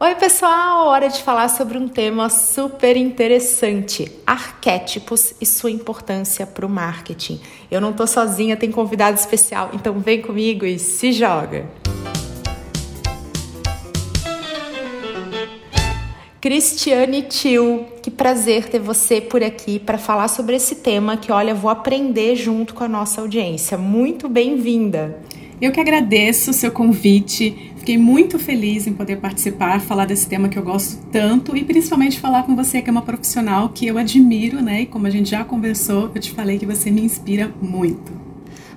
Oi, pessoal! Hora de falar sobre um tema super interessante: arquétipos e sua importância para o marketing. Eu não tô sozinha, tem convidado especial, então vem comigo e se joga! Cristiane Tio, que prazer ter você por aqui para falar sobre esse tema que, olha, vou aprender junto com a nossa audiência. Muito bem-vinda! Eu que agradeço o seu convite. Fiquei muito feliz em poder participar, falar desse tema que eu gosto tanto e principalmente falar com você que é uma profissional que eu admiro, né? E como a gente já conversou, eu te falei que você me inspira muito.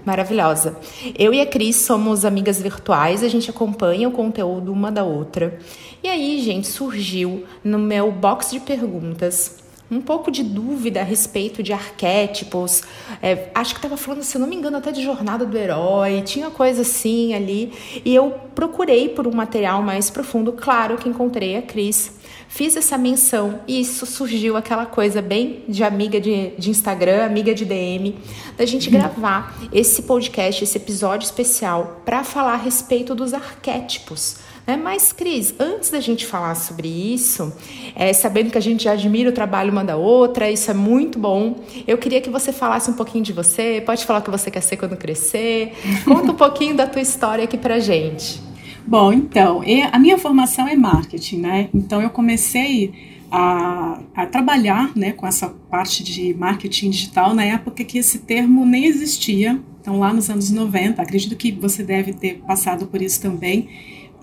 Maravilhosa. Eu e a Cris somos amigas virtuais, a gente acompanha o conteúdo uma da outra. E aí, gente, surgiu no meu box de perguntas um pouco de dúvida a respeito de arquétipos. É, acho que estava falando, se não me engano, até de jornada do herói, tinha coisa assim ali. E eu procurei por um material mais profundo. Claro que encontrei a Cris. Fiz essa menção e isso surgiu aquela coisa bem de amiga de, de Instagram, amiga de DM, da gente uhum. gravar esse podcast, esse episódio especial para falar a respeito dos arquétipos né? Mas, Cris, antes da gente falar sobre isso, é, sabendo que a gente já admira o trabalho uma da outra, isso é muito bom, eu queria que você falasse um pouquinho de você, pode falar o que você quer ser quando crescer, conta um pouquinho da tua história aqui pra gente. Bom, então, a minha formação é marketing, né? Então eu comecei a, a, trabalhar né, com essa parte de marketing digital na época que esse termo nem existia. Então, lá nos anos 90, acredito que você deve ter passado por isso também.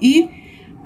E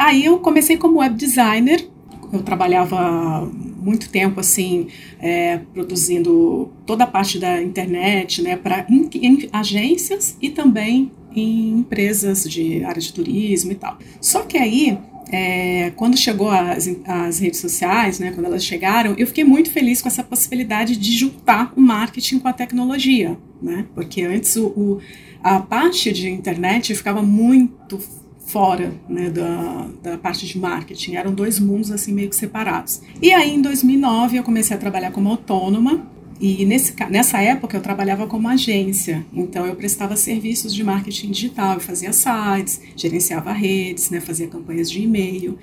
aí eu comecei como web designer. Eu trabalhava muito tempo assim é, produzindo toda a parte da internet, né, para em, em agências e também em empresas de área de turismo e tal. Só que aí é, quando chegou as, as redes sociais, né, quando elas chegaram, eu fiquei muito feliz com essa possibilidade de juntar o marketing com a tecnologia, né? Porque antes o, o a parte de internet ficava muito fora né, da, da parte de marketing. Eram dois mundos assim meio que separados. E aí, em 2009, eu comecei a trabalhar como autônoma. E nesse, nessa época eu trabalhava como agência, então eu prestava serviços de marketing digital, eu fazia sites, gerenciava redes, né, fazia campanhas de e-mail.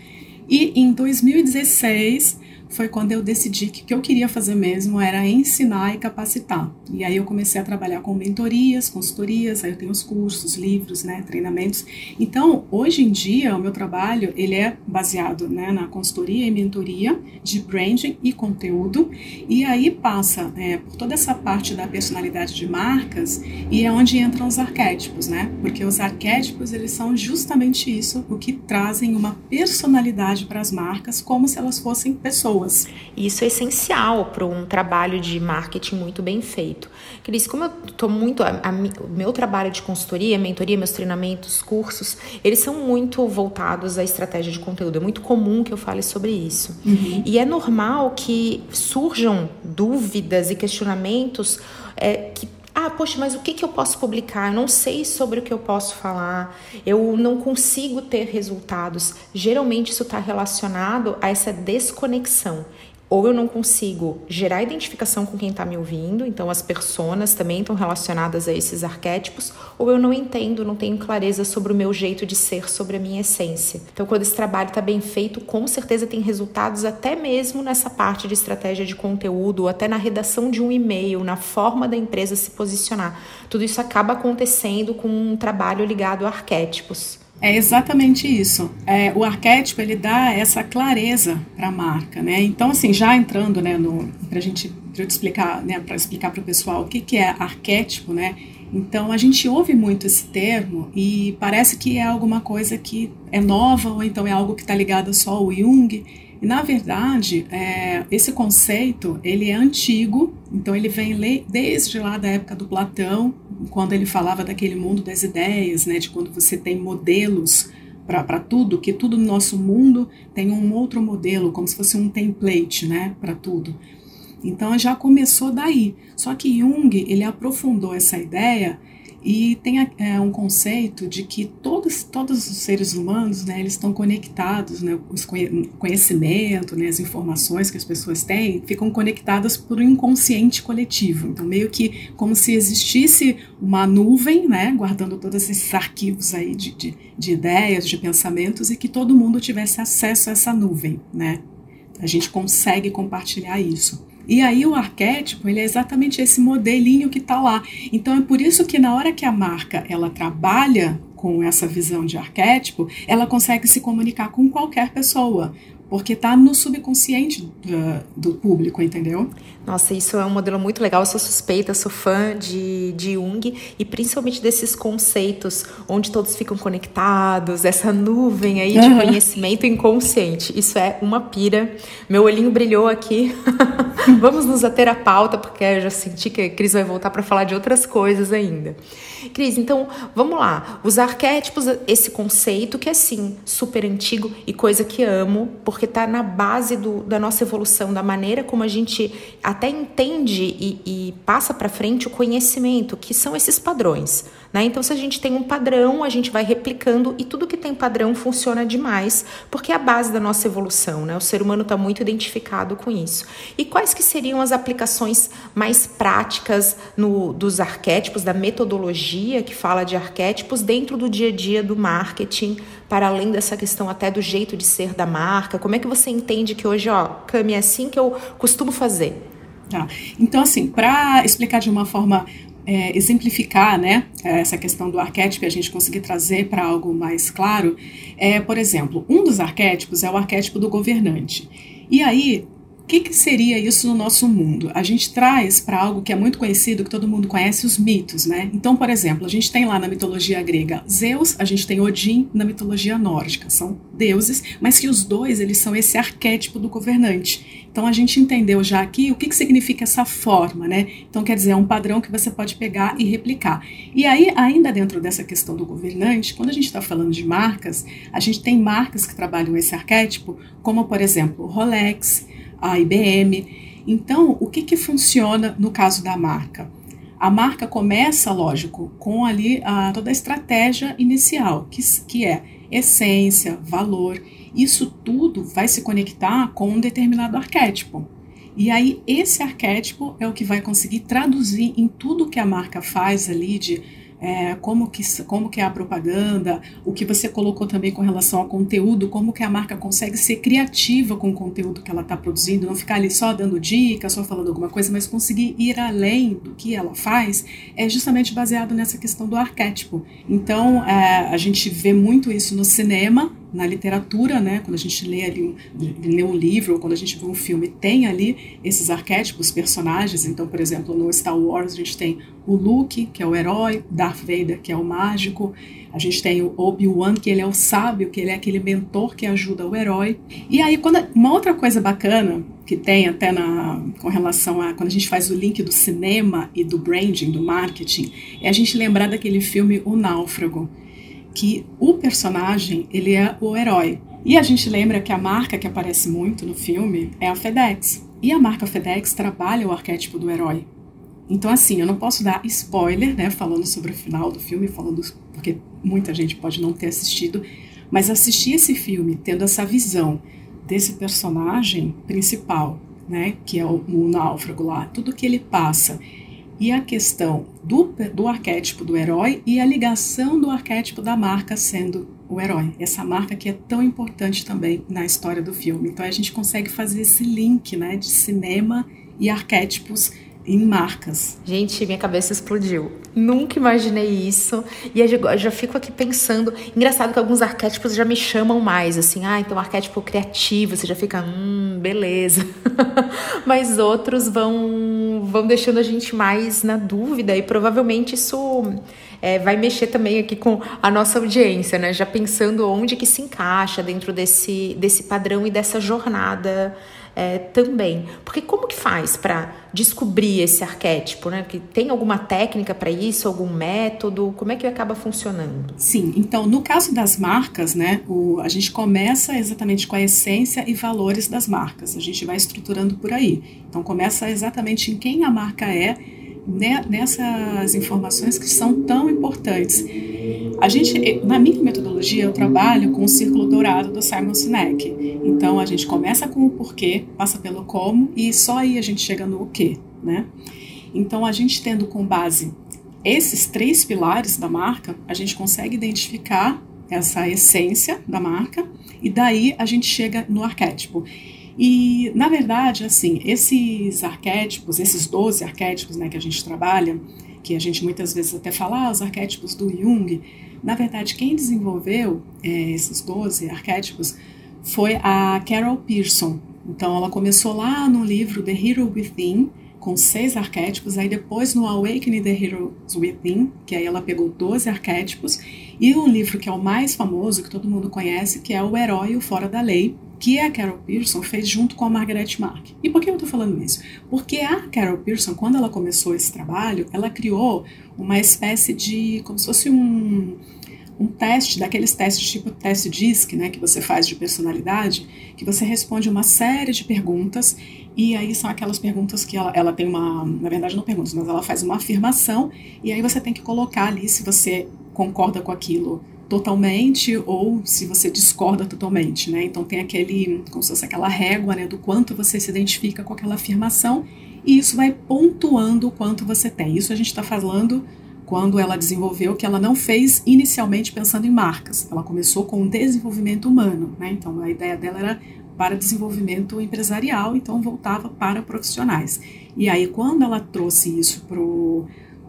E em 2016 foi quando eu decidi que o que eu queria fazer mesmo era ensinar e capacitar. E aí eu comecei a trabalhar com mentorias, consultorias, aí eu tenho os cursos, livros, né, treinamentos. Então, hoje em dia, o meu trabalho, ele é baseado, né, na consultoria e mentoria de branding e conteúdo, e aí passa é, por toda essa parte da personalidade de marcas e é onde entram os arquétipos, né? Porque os arquétipos, eles são justamente isso, o que trazem uma personalidade para as marcas, como se elas fossem pessoas pessoas. Isso é essencial para um trabalho de marketing muito bem feito. Cris, como eu estou muito. A, a, o meu trabalho de consultoria, mentoria, meus treinamentos, cursos, eles são muito voltados à estratégia de conteúdo. É muito comum que eu fale sobre isso. Uhum. E é normal que surjam dúvidas e questionamentos é, que ah, poxa, mas o que, que eu posso publicar? Eu não sei sobre o que eu posso falar, eu não consigo ter resultados. Geralmente isso está relacionado a essa desconexão ou eu não consigo gerar identificação com quem está me ouvindo, então as personas também estão relacionadas a esses arquétipos, ou eu não entendo, não tenho clareza sobre o meu jeito de ser, sobre a minha essência. Então, quando esse trabalho está bem feito, com certeza tem resultados até mesmo nessa parte de estratégia de conteúdo, ou até na redação de um e-mail, na forma da empresa se posicionar. Tudo isso acaba acontecendo com um trabalho ligado a arquétipos. É exatamente isso. É, o arquétipo ele dá essa clareza para a marca, né? Então assim, já entrando, né, para gente pra explicar, né, para explicar para o pessoal o que que é arquétipo, né? Então a gente ouve muito esse termo e parece que é alguma coisa que é nova ou então é algo que está ligado só ao Jung. E na verdade, é, esse conceito ele é antigo, então ele vem desde lá da época do Platão, quando ele falava daquele mundo das ideias, né, de quando você tem modelos para tudo, que tudo no nosso mundo tem um outro modelo, como se fosse um template, né, para tudo. Então já começou daí. Só que Jung ele aprofundou essa ideia E tem é, um conceito de que todos, todos os seres humanos, né, eles estão conectados, né, os conhecimento, né, as informações que as pessoas têm, ficam conectadas por um inconsciente coletivo. Então, meio que como se existisse uma nuvem, né, guardando todos esses arquivos aí de, de, de ideias, de pensamentos, e que todo mundo tivesse acesso a essa nuvem, né. A gente consegue compartilhar isso. E aí o arquétipo, ele é exatamente esse modelinho que está lá. Então é por isso que na hora que a marca ela trabalha com essa visão de arquétipo, ela consegue se comunicar com qualquer pessoa, porque está no subconsciente do, do, público, entendeu? Nossa, isso é um modelo muito legal. Eu sou suspeita, sou fã de, de Jung e principalmente desses conceitos onde todos ficam conectados, essa nuvem aí de conhecimento inconsciente. Isso é uma pira. Meu olhinho brilhou aqui. Vamos nos ater à pauta, porque eu já senti que a Cris vai voltar para falar de outras coisas ainda. Cris, então vamos lá. Os arquétipos, esse conceito que é sim super antigo e coisa que amo, porque está na base do, da nossa evolução, da maneira como a gente até entende e, e passa para frente o conhecimento, que são esses padrões. Né? Então, se a gente tem um padrão, a gente vai replicando e tudo que tem padrão funciona demais, porque é a base da nossa evolução. Né? O ser humano está muito identificado com isso. E quais que seriam as aplicações mais práticas no, dos arquétipos, da metodologia que fala de arquétipos dentro do dia a dia do marketing, para além dessa questão até do jeito de ser da marca? Como é que você entende que hoje, ó, Cami, é assim que eu costumo fazer? Tá. Então, assim, para explicar de uma forma é, exemplificar né, essa questão do arquétipo e a gente conseguir trazer para algo mais claro, é, por exemplo, um dos arquétipos é o arquétipo do governante. E aí, que, que seria isso no nosso mundo? A gente traz para algo que é muito conhecido, que todo mundo conhece, os mitos, né? Então, por exemplo, a gente tem lá na mitologia grega Zeus, a gente tem Odin na mitologia nórdica, são deuses, mas que os dois eles são esse arquétipo do governante. Então a gente entendeu já aqui o que, que significa essa forma, né? Então quer dizer, é um padrão que você pode pegar e replicar. E aí, ainda dentro dessa questão do governante, quando a gente está falando de marcas, a gente tem marcas que trabalham esse arquétipo, como por exemplo, Rolex, a IBM. Então, o que, que funciona no caso da marca? A marca começa, lógico, com ali a, toda a estratégia inicial, que, que é essência, valor. Isso tudo vai se conectar com um determinado arquétipo. E aí, esse arquétipo é o que vai conseguir traduzir em tudo que a marca faz ali de é, como, que, como que é a propaganda, o que você colocou também com relação ao conteúdo, como que a marca consegue ser criativa com o conteúdo que ela está produzindo, não ficar ali só dando dicas, só falando alguma coisa, mas conseguir ir além do que ela faz, é justamente baseado nessa questão do arquétipo. Então, é, a gente vê muito isso no cinema, na literatura, né, quando a gente lê ali lê um livro ou quando a gente vê um filme, tem ali esses arquétipos, personagens. Então, por exemplo, no Star Wars a gente tem o Luke, que é o herói, Darth Vader, que é o mágico, a gente tem o Obi-Wan, que ele é o sábio, que ele é aquele mentor que ajuda o herói. E aí, quando uma outra coisa bacana que tem até na, com relação a quando a gente faz o link do cinema e do branding, do marketing, é a gente lembrar daquele filme O Náufrago que o personagem ele é o herói. E a gente lembra que a marca que aparece muito no filme é a FedEx. E a marca FedEx trabalha o arquétipo do herói. Então, assim, eu não posso dar spoiler, né, falando sobre o final do filme, falando porque muita gente pode não ter assistido, mas assistir esse filme tendo essa visão desse personagem principal, né, que é o, o náufrago lá, tudo que ele passa e a questão do, do arquétipo do herói e a ligação do arquétipo da marca sendo o herói. Essa marca que é tão importante também na história do filme. Então a gente consegue fazer esse link né, de cinema e arquétipos em marcas. Gente, minha cabeça explodiu. Nunca imaginei isso. E eu já fico aqui pensando. Engraçado que alguns arquétipos já me chamam mais, assim, ah, então arquétipo criativo, você já fica, hum, beleza. Mas outros vão, vão deixando a gente mais na dúvida e provavelmente isso. É, vai mexer também aqui com a nossa audiência, né? Já pensando onde que se encaixa dentro desse, desse padrão e dessa jornada é, também. Porque como que faz para descobrir esse arquétipo, né? Que tem alguma técnica para isso, algum método? Como é que acaba funcionando? Sim, então no caso das marcas, né, o, a gente começa exatamente com a essência e valores das marcas. A gente vai estruturando por aí. Então começa exatamente em quem a marca é nessas informações que são tão importantes. A gente, na minha metodologia, eu trabalho com o círculo dourado do Simon Sinek. Então a gente começa com o porquê, passa pelo como e só aí a gente chega no o quê, né? Então a gente tendo com base esses três pilares da marca, a gente consegue identificar essa essência da marca e daí a gente chega no arquétipo. E, na verdade, assim, esses arquétipos, esses 12 arquétipos né, que a gente trabalha, que a gente muitas vezes até fala, ah, os arquétipos do Jung, na verdade, quem desenvolveu é, esses 12 arquétipos foi a Carol Pearson. Então, ela começou lá no livro The Hero Within, com seis arquétipos, aí depois no Awakening the Heroes Within, que aí ela pegou 12 arquétipos, e um livro que é o mais famoso, que todo mundo conhece, que é O Herói o Fora da Lei, que a Carol Pearson fez junto com a Margaret Mark. E por que eu estou falando isso? Porque a Carol Pearson, quando ela começou esse trabalho, ela criou uma espécie de, como se fosse um, um teste, daqueles testes tipo teste DISC, né, que você faz de personalidade, que você responde uma série de perguntas, e aí são aquelas perguntas que ela, ela tem uma, na verdade não perguntas, mas ela faz uma afirmação, e aí você tem que colocar ali se você concorda com aquilo totalmente ou se você discorda totalmente, né? Então tem aquele, como se fosse aquela régua, né, do quanto você se identifica com aquela afirmação e isso vai pontuando o quanto você tem. Isso a gente está falando quando ela desenvolveu que ela não fez inicialmente pensando em marcas. Ela começou com o desenvolvimento humano, né? Então a ideia dela era para desenvolvimento empresarial, então voltava para profissionais. E aí quando ela trouxe isso para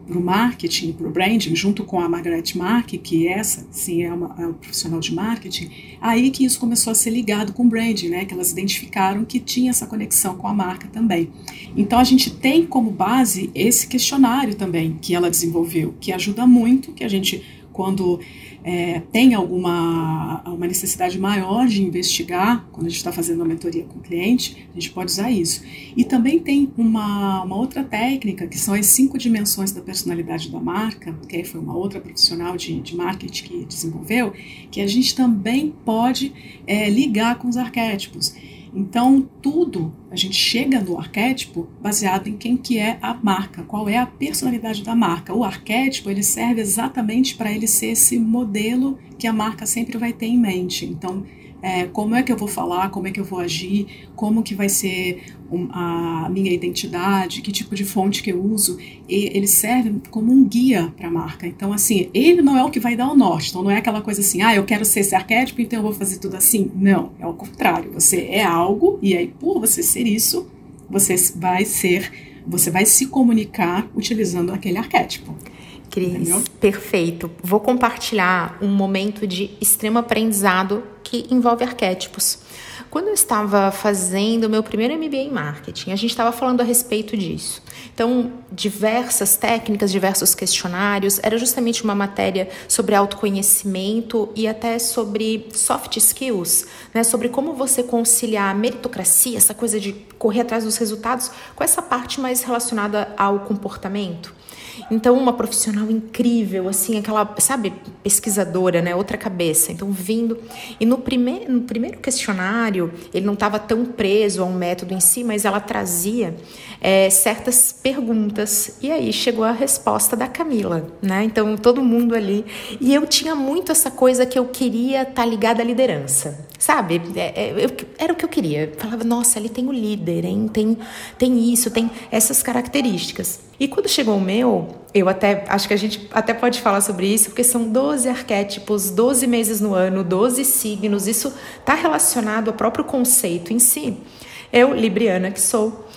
para o marketing, para o branding, junto com a Margaret Mark, que essa sim é uma, é uma, profissional de marketing, aí que isso começou a ser ligado com o branding, né? Que elas identificaram que tinha essa conexão com a marca também. Então a gente tem como base esse questionário também que ela desenvolveu, que ajuda muito, que a gente quando é, tem alguma uma necessidade maior de investigar, quando a gente está fazendo uma mentoria com o cliente, a gente pode usar isso. E também tem uma, uma outra técnica, que são as cinco dimensões da personalidade da marca, que aí foi uma outra profissional de, de marketing que desenvolveu, que a gente também pode é, ligar com os arquétipos. Então, tudo a gente chega no arquétipo baseado em quem que é a marca, qual é a personalidade da marca. O arquétipo, ele serve exatamente para ele ser esse modelo que a marca sempre vai ter em mente. Então, é, como é que eu vou falar, como é que eu vou agir, como que vai ser um, a minha identidade, que tipo de fonte que eu uso, e ele serve como um guia para a marca. Então, assim, ele não é o que vai dar o norte, então não é aquela coisa assim, ah, eu quero ser esse arquétipo, então eu vou fazer tudo assim. Não, é o contrário, você é algo, e aí por você ser isso, você vai ser, você vai se comunicar utilizando aquele arquétipo. Cris, Entendeu? perfeito. Vou compartilhar um momento de extremo aprendizado que envolve arquétipos. Quando eu estava fazendo meu primeiro MBA em marketing, a gente estava falando a respeito disso. Então, diversas técnicas, diversos questionários, era justamente uma matéria sobre autoconhecimento e até sobre soft skills, né? Sobre como você conciliar a meritocracia, essa coisa de correr atrás dos resultados, com essa parte mais relacionada ao comportamento. Então, uma profissional incrível, assim, aquela, sabe, pesquisadora, né? Outra cabeça. Então, vindo. E no, prime no primeiro questionário, ele não estava tão preso a um método em si, mas ela trazia é, certas perguntas. E aí chegou a resposta da Camila, né? Então, todo mundo ali. E eu tinha muito essa coisa que eu queria estar tá ligada à liderança, sabe? É, é, eu, era o que eu queria. falava, nossa, ali tem o líder, hein? Tem, tem isso, tem essas características. E quando chegou o meu, eu até acho que a gente até pode falar sobre isso, porque são 12 arquétipos, 12 meses no ano, 12 signos, isso está relacionado ao próprio conceito em si. Eu, Libriana, que sou,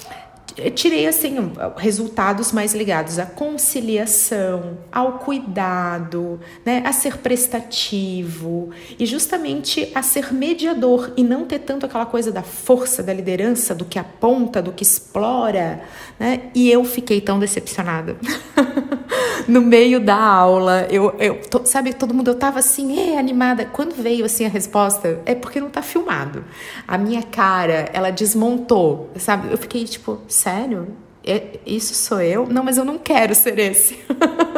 tirei assim resultados mais ligados à conciliação, ao cuidado, né, a ser prestativo e justamente a ser mediador e não ter tanto aquela coisa da força da liderança, do que aponta, do que explora, né? E eu fiquei tão decepcionada. no meio da aula, eu, eu sabe, todo mundo eu tava assim, é, animada. Quando veio assim a resposta, é porque não tá filmado. A minha cara, ela desmontou, sabe? Eu fiquei tipo, sério? É, isso sou eu? Não, mas eu não quero ser esse.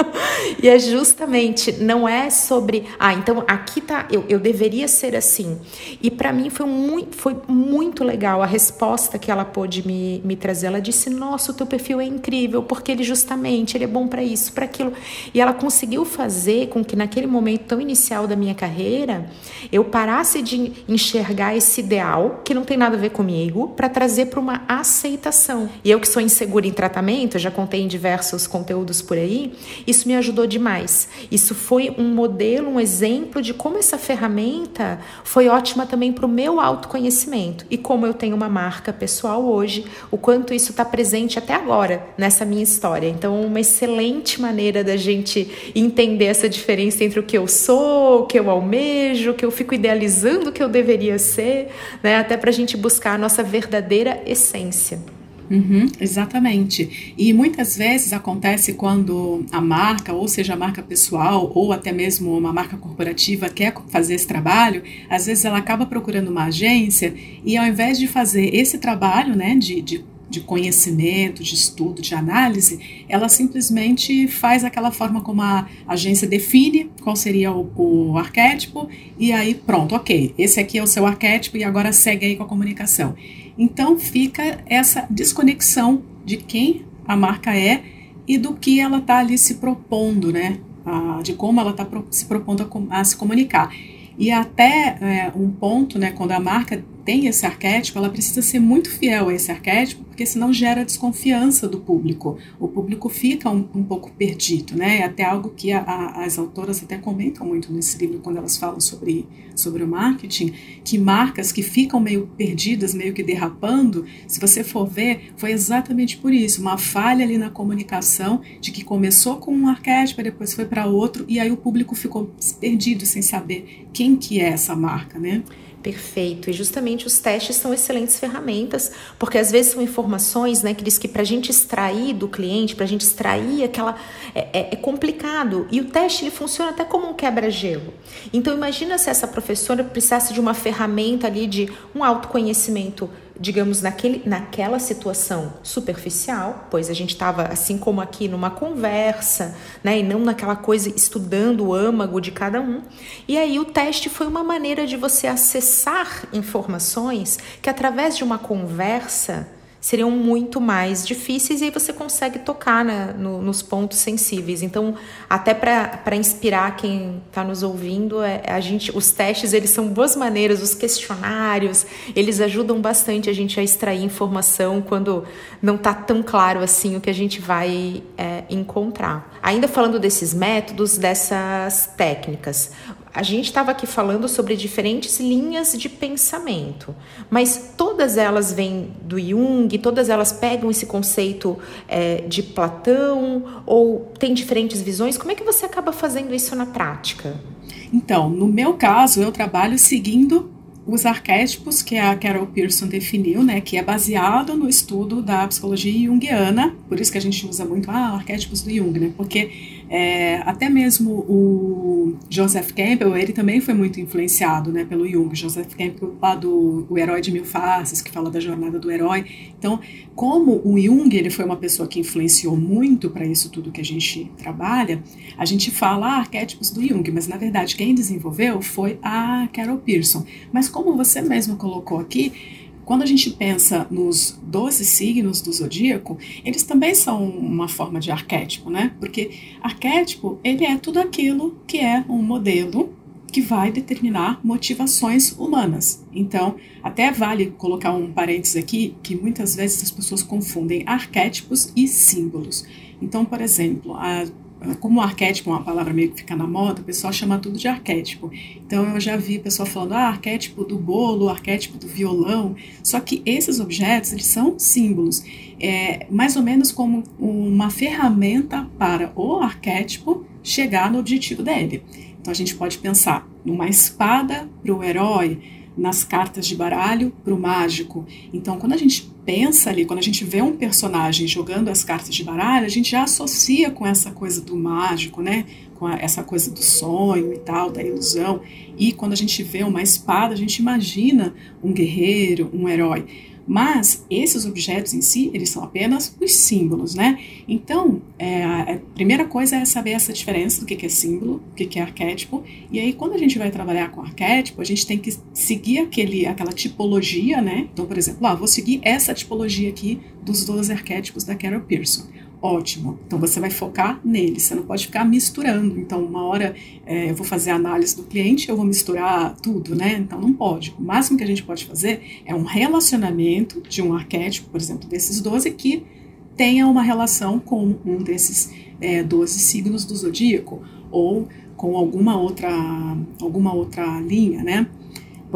e é justamente, não é sobre, ah, então aqui tá, eu, eu deveria ser assim. E para mim foi muito, foi muito legal a resposta que ela pôde me, me trazer. Ela disse: Nossa, o teu perfil é incrível, porque ele justamente ele é bom para isso, para aquilo. E ela conseguiu fazer com que naquele momento tão inicial da minha carreira eu parasse de enxergar esse ideal, que não tem nada a ver comigo, para trazer para uma aceitação. E eu que sou insegura em tratamento, já contei em diversos conteúdos por aí, isso me ajudou demais. Isso foi um modelo, um exemplo de como essa ferramenta foi ótima também para o meu autoconhecimento e como eu tenho uma marca pessoal hoje, o quanto isso está presente até agora nessa minha história. Então, uma excelente maneira da gente entender essa diferença entre o que eu sou, o que eu almejo, o que eu fico idealizando que eu deveria ser, né? até para a gente buscar a nossa verdadeira essência. Uhum, exatamente. E muitas vezes acontece quando a marca, ou seja, a marca pessoal, ou até mesmo uma marca corporativa, quer fazer esse trabalho, às vezes ela acaba procurando uma agência e ao invés de fazer esse trabalho né, de, de de conhecimento, de estudo, de análise, ela simplesmente faz aquela forma como a agência define qual seria o, o, arquétipo e aí pronto, ok, esse aqui é o seu arquétipo e agora segue aí com a comunicação. Então fica essa desconexão de quem a marca é e do que ela está ali se propondo, né? De como ela está se propondo a, a, se comunicar. E até é, um ponto, né, quando a marca tem esse arquétipo, ela precisa ser muito fiel a esse arquétipo, porque senão gera desconfiança do público. O público fica um, um pouco perdido, né? É até algo que a, a, as autoras até comentam muito nesse livro, quando elas falam sobre, sobre o marketing, que marcas que ficam meio perdidas, meio que derrapando, se você for ver, foi exatamente por isso, uma falha ali na comunicação, de que começou com um arquétipo, depois foi para outro, e aí o público ficou perdido, sem saber quem que é essa marca, né? Perfeito. E justamente os testes são excelentes ferramentas, porque às vezes são informações, né, que diz que para a gente extrair do cliente, para a gente extrair aquela. É, é, é, complicado. E o teste ele funciona até como um quebra-gelo. Então imagina se essa professora precisasse de uma ferramenta ali de um autoconhecimento digamos, naquele, naquela situação superficial, pois a gente estava, assim como aqui, numa conversa, né, e não naquela coisa estudando o âmago de cada um. E aí o teste foi uma maneira de você acessar informações que, através de uma conversa, seriam muito mais difíceis e aí você consegue tocar né, no, nos pontos sensíveis. Então, até para inspirar quem está nos ouvindo, é, a gente, os testes eles são boas maneiras, os questionários eles ajudam bastante a gente a extrair informação quando não está tão claro assim o que a gente vai é, encontrar. Ainda falando desses métodos, dessas técnicas, a gente estava aqui falando sobre diferentes linhas de pensamento, mas todas elas vêm do Jung, todas elas pegam esse conceito é, de Platão ou tem diferentes visões. Como é que você acaba fazendo isso na prática? Então, no meu caso, eu trabalho seguindo os arquétipos que a Carol Pearson definiu, né, que é baseado no estudo da psicologia junguiana, por isso que a gente usa muito ah, arquétipos do Jung, né, porque é, até mesmo o Joseph Campbell, ele também foi muito influenciado né, pelo Jung. Joseph Campbell, lá do O Herói de Mil Faces, que fala da jornada do herói. Então, como o Jung ele foi uma pessoa que influenciou muito para isso tudo que a gente trabalha, a gente fala arquétipos do Jung, mas na verdade quem desenvolveu foi a Carol Pearson. Mas como você mesmo colocou aqui, quando a gente pensa nos 12 signos do zodíaco, eles também são uma forma de arquétipo, né? Porque arquétipo, ele é tudo aquilo que é um modelo que vai determinar motivações humanas. Então, até vale colocar um parênteses aqui, que muitas vezes as pessoas confundem arquétipos e símbolos. Então, por exemplo, a como arquétipo é uma palavra meio que fica na moda, o pessoal chama tudo de arquétipo. Então eu já vi pessoal falando, ah, arquétipo do bolo, arquétipo do violão. Só que esses objetos, eles são símbolos. É mais ou menos como uma ferramenta para o arquétipo chegar no objetivo dele. Então a gente pode pensar numa espada para o herói, nas cartas de baralho para o mágico. Então, quando a gente pensa ali, quando a gente vê um personagem jogando as cartas de baralho, a gente já associa com essa coisa do mágico, né? Com a, essa coisa do sonho e tal, da ilusão. E quando a gente vê uma espada, a gente imagina um guerreiro, um herói. Mas esses objetos em si, eles são apenas os símbolos, né? Então, é, a primeira coisa é saber essa diferença do que é símbolo, o que é arquétipo. E aí, quando a gente vai trabalhar com arquétipo, a gente tem que seguir aquele, aquela tipologia, né? Então, por exemplo, ah, vou seguir essa tipologia aqui dos 12 arquétipos da Carol Pearson. Ótimo. Então você vai focar nele, você não pode ficar misturando. Então, uma hora é, eu vou fazer a análise do cliente, eu vou misturar tudo, né? Então não pode. O máximo que a gente pode fazer é um relacionamento de um arquétipo, por exemplo, desses 12, que tenha uma relação com um desses é, 12 signos do zodíaco, ou com alguma outra, alguma outra linha, né?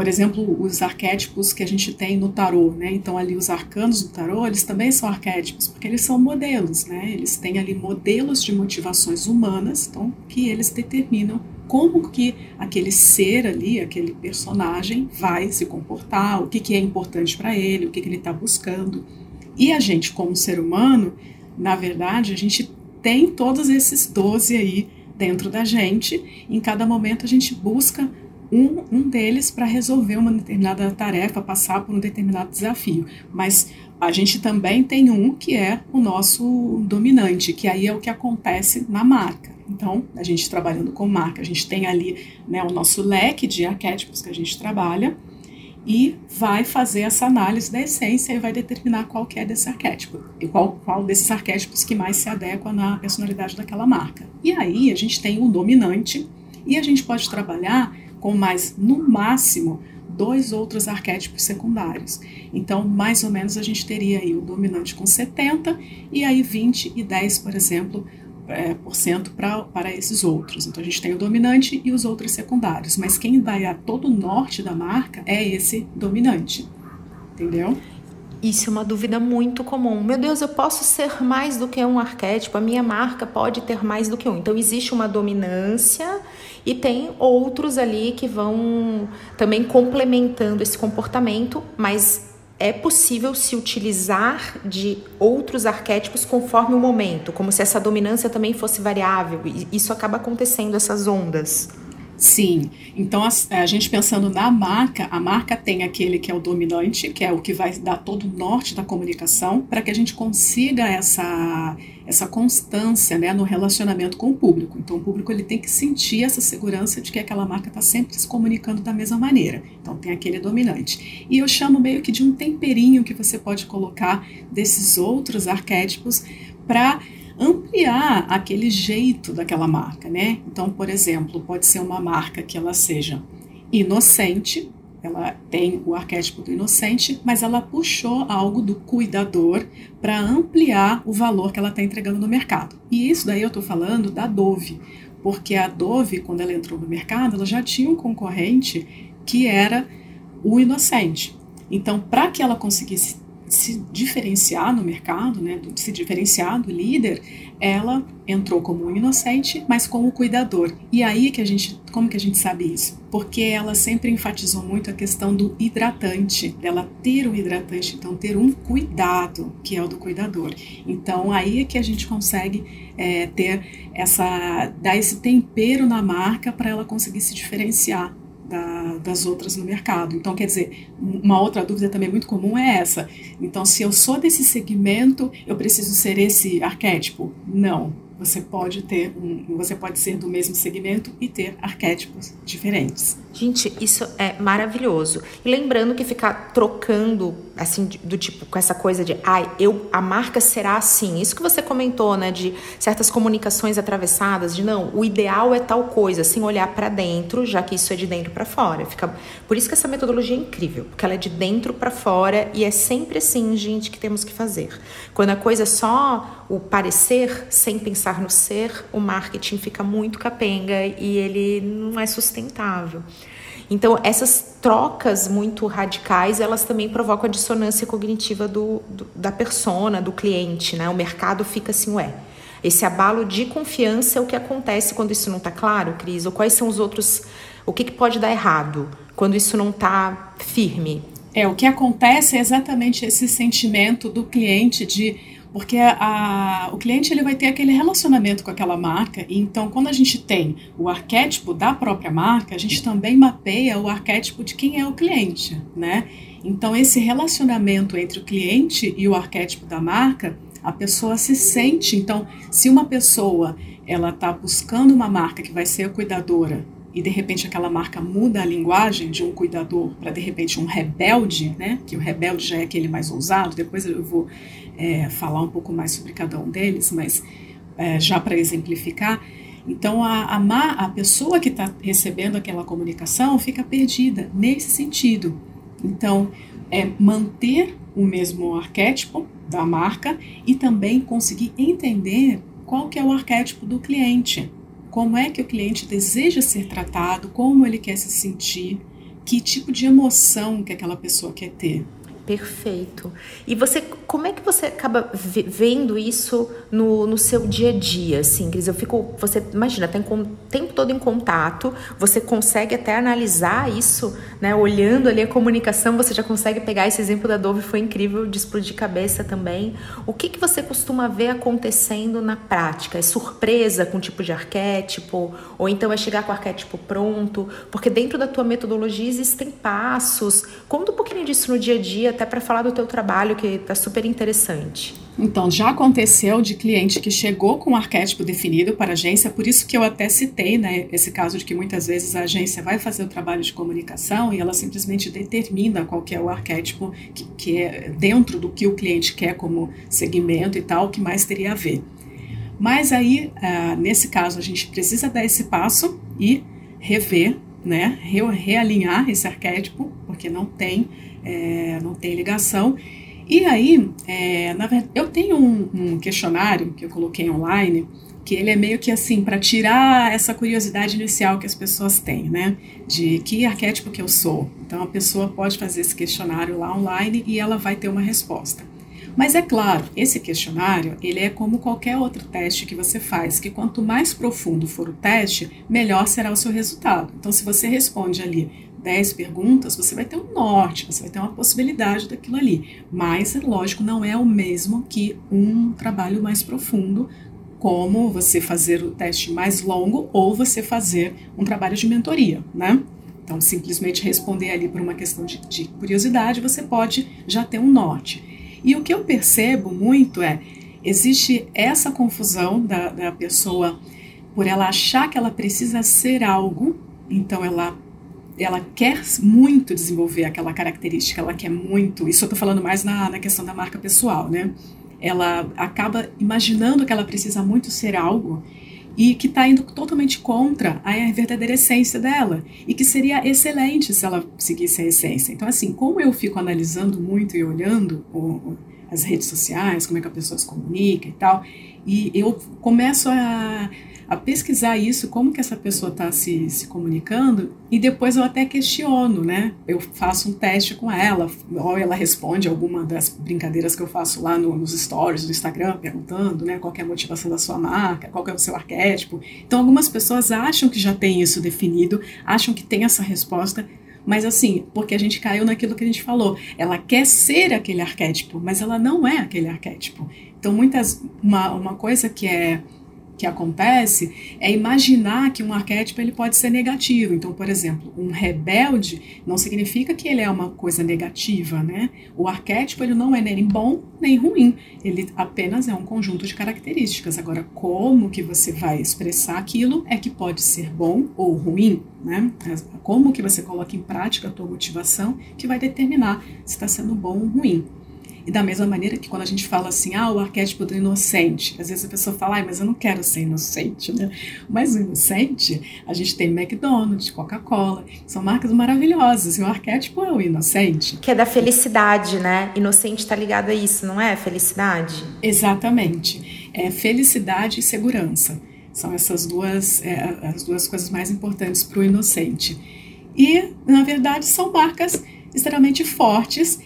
Por exemplo, os arquétipos que a gente tem no tarô, né? Então ali os arcanos do tarô, eles também são arquétipos, porque eles são modelos, né? Eles têm ali modelos de motivações humanas, então que eles determinam como que aquele ser ali, aquele personagem vai se comportar, o que, que é importante para ele, o que, que ele está buscando. E a gente, como ser humano, na verdade, a gente tem todos esses 12 aí dentro da gente. Em cada momento a gente busca um, um deles para resolver uma determinada tarefa, passar por um determinado desafio. Mas a gente também tem um que é o nosso dominante, que aí é o que acontece na marca. Então, a gente trabalhando com marca, a gente tem ali né, o nosso leque de arquétipos que a gente trabalha e vai fazer essa análise da essência e vai determinar qual que é desse arquétipo e qual, qual desses arquétipos que mais se adequa na personalidade daquela marca. E aí a gente tem o dominante e a gente pode trabalhar com mais, no máximo, dois outros arquétipos secundários. Então, mais ou menos, a gente teria aí o dominante com 70 e aí 20 e 10, por exemplo, é, por cento pra, para esses outros. Então, a gente tem o dominante e os outros secundários. Mas quem vai a todo o norte da marca é esse dominante. Entendeu? Isso é uma dúvida muito comum. Meu Deus, eu posso ser mais do que um arquétipo, a minha marca pode ter mais do que um. Então, existe uma dominância e tem outros ali que vão também complementando esse comportamento, mas é possível se utilizar de outros arquétipos conforme o momento, como se essa dominância também fosse variável. E isso acaba acontecendo, essas ondas. Sim. Então, a, a, gente pensando na marca, a marca tem aquele que é o dominante, que é o que vai dar todo o norte da comunicação, para que a gente consiga essa, essa constância né, no relacionamento com o público. Então, o público ele tem que sentir essa segurança de que aquela marca está sempre se comunicando da mesma maneira. Então, tem aquele dominante. E eu chamo meio que de um temperinho que você pode colocar desses outros arquétipos para ampliar aquele jeito daquela marca, né? Então, por exemplo, pode ser uma marca que ela seja inocente, ela tem o arquétipo do inocente, mas ela puxou algo do cuidador para ampliar o valor que ela está entregando no mercado. E isso daí eu estou falando da Dove, porque a Dove, quando ela entrou no mercado, ela já tinha um concorrente que era o inocente. Então, para que ela conseguisse se diferenciar no mercado, né, se diferenciar do líder, ela entrou como um inocente, mas como cuidador. E aí que a gente, como que a gente sabe isso? Porque ela sempre enfatizou muito a questão do hidratante, dela ter um hidratante, então ter um cuidado, que é o do cuidador. Então aí é que a gente consegue é, ter essa, dar esse tempero na marca para ela conseguir se diferenciar da, das outras no mercado. Então, quer dizer, uma outra dúvida também muito comum é essa. Então, se eu sou desse segmento, eu preciso ser esse arquétipo? Não você pode ter um, você pode ser do mesmo segmento e ter arquétipos diferentes. Gente, isso é maravilhoso. E lembrando que ficar trocando assim do tipo com essa coisa de, ai, eu a marca será assim. Isso que você comentou, né, de certas comunicações atravessadas, de não, o ideal é tal coisa, sem olhar para dentro, já que isso é de dentro para fora. Fica Por isso que essa metodologia é incrível, porque ela é de dentro para fora e é sempre assim, gente, que temos que fazer. Quando a coisa é só o parecer sem pensar pensar no ser, o marketing fica muito capenga e ele não é sustentável. Então, essas trocas muito radicais, elas também provocam a dissonância cognitiva do, do, da persona, do cliente, né? O mercado fica assim, ué. Esse abalo de confiança é o que acontece quando isso não está claro, Cris? Ou quais são os outros... O que, que pode dar errado quando isso não está firme? É, o que acontece é exatamente esse sentimento do cliente de Porque a, o cliente ele vai ter aquele relacionamento com aquela marca, e então quando a gente tem o arquétipo da própria marca, a gente também mapeia o arquétipo de quem é o cliente, né? Então esse relacionamento entre o cliente e o arquétipo da marca, a pessoa se sente. Então, se uma pessoa ela está buscando uma marca que vai ser cuidadora e de repente aquela marca muda a linguagem de um cuidador para de repente um rebelde, né? Que o rebelde já é aquele mais ousado. Depois eu vou é, falar um pouco mais sobre cada um deles, mas é, já para exemplificar. Então a, a, a pessoa que está recebendo aquela comunicação fica perdida nesse sentido. Então é manter o mesmo arquétipo da marca e também conseguir entender qual que é o arquétipo do cliente como é que o cliente deseja ser tratado, como ele quer se sentir, que tipo de emoção que aquela pessoa quer ter. Perfeito. E você, como é que você acaba vendo isso no, no seu dia a dia, assim, Cris? Eu fico, você imagina, tem o tempo todo em contato, você consegue até analisar isso, né? Olhando ali a comunicação, você já consegue pegar esse exemplo da Dove, foi incrível de explodir cabeça também. O que, que você costuma ver acontecendo na prática? É surpresa com o tipo de arquétipo? Ou então é chegar com o arquétipo pronto? Porque dentro da tua metodologia existem passos. Conta um pouquinho disso no dia a dia, até para falar do teu trabalho, que está super interessante. Então, já aconteceu de cliente que chegou com um arquétipo definido para a agência, por isso que eu até citei né, esse caso de que muitas vezes a agência vai fazer o trabalho de comunicação e ela simplesmente determina qual é o arquétipo que, que é dentro do que o cliente quer como segmento e tal, que mais teria a ver. Mas aí, uh, nesse caso, a gente precisa dar esse passo e rever, né, re realinhar esse arquétipo, porque não tem é, não tem ligação. E aí, é, na verdade, eu tenho um, um, questionário que eu coloquei online, que ele é meio que assim, para tirar essa curiosidade inicial que as pessoas têm, né? De que arquétipo que eu sou. Então, a pessoa pode fazer esse questionário lá online e ela vai ter uma resposta. Mas é claro, esse questionário, ele é como qualquer outro teste que você faz, que quanto mais profundo for o teste, melhor será o seu resultado. Então, se você responde ali 10 perguntas, você vai ter um norte, você vai ter uma possibilidade daquilo ali. Mas, lógico, não é o mesmo que um trabalho mais profundo, como você fazer o teste mais longo ou você fazer um trabalho de mentoria, né? Então, simplesmente responder ali por uma questão de, de curiosidade, você pode já ter um norte. E o que eu percebo muito é, existe essa confusão da, da pessoa por ela achar que ela precisa ser algo, então ela ela quer muito desenvolver aquela característica, ela quer muito, isso eu estou falando mais na, na questão da marca pessoal, né? Ela acaba imaginando que ela precisa muito ser algo e que está indo totalmente contra a verdadeira essência dela e que seria excelente se ela seguisse a essência. Então, assim, como eu fico analisando muito e olhando o, as redes sociais, como é que a pessoa se comunica e tal, e eu começo a a pesquisar isso, como que essa pessoa está se, se comunicando, e depois eu até questiono, né? Eu faço um teste com ela, ou ela responde alguma das brincadeiras que eu faço lá no, nos stories do Instagram, perguntando, né, qual é a motivação da sua marca, qual é o seu arquétipo. Então, algumas pessoas acham que já tem isso definido, acham que tem essa resposta, mas assim, porque a gente caiu naquilo que a gente falou. Ela quer ser aquele arquétipo, mas ela não é aquele arquétipo. Então, muitas uma, uma coisa que é que acontece é imaginar que um arquétipo ele pode ser negativo. Então, por exemplo, um rebelde não significa que ele é uma coisa negativa, né? O arquétipo ele não é nem bom nem ruim, ele apenas é um conjunto de características. Agora, como que você vai expressar aquilo é que pode ser bom ou ruim, né? Como que você coloca em prática a tua motivação que vai determinar se está sendo bom ou ruim. E da mesma maneira que quando a gente fala assim, ah, o arquétipo do inocente, às vezes a pessoa fala, ah, mas eu não quero ser inocente, né? Mas o inocente, a gente tem McDonald's, Coca-Cola, são marcas maravilhosas, e o arquétipo é o inocente. Que é da felicidade, né? Inocente está ligado a isso, não é? Felicidade? Exatamente. É felicidade e segurança. São essas duas, é, as duas coisas mais importantes para o inocente. E, na verdade, são marcas extremamente fortes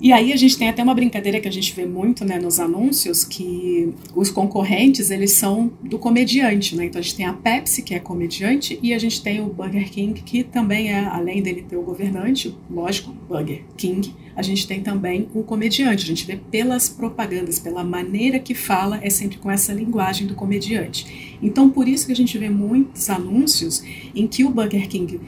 e aí a gente tem até uma brincadeira que a gente vê muito né, nos anúncios, que os concorrentes, eles são do comediante, né? Então a gente tem a Pepsi, que é comediante, e a gente tem o Burger King, que também é, além dele ter o governante, lógico, Burger King, a gente tem também o comediante. A gente vê pelas propagandas, pela maneira que fala, é sempre com essa linguagem do comediante. Então, por isso que a gente vê muitos anúncios em que o Burger King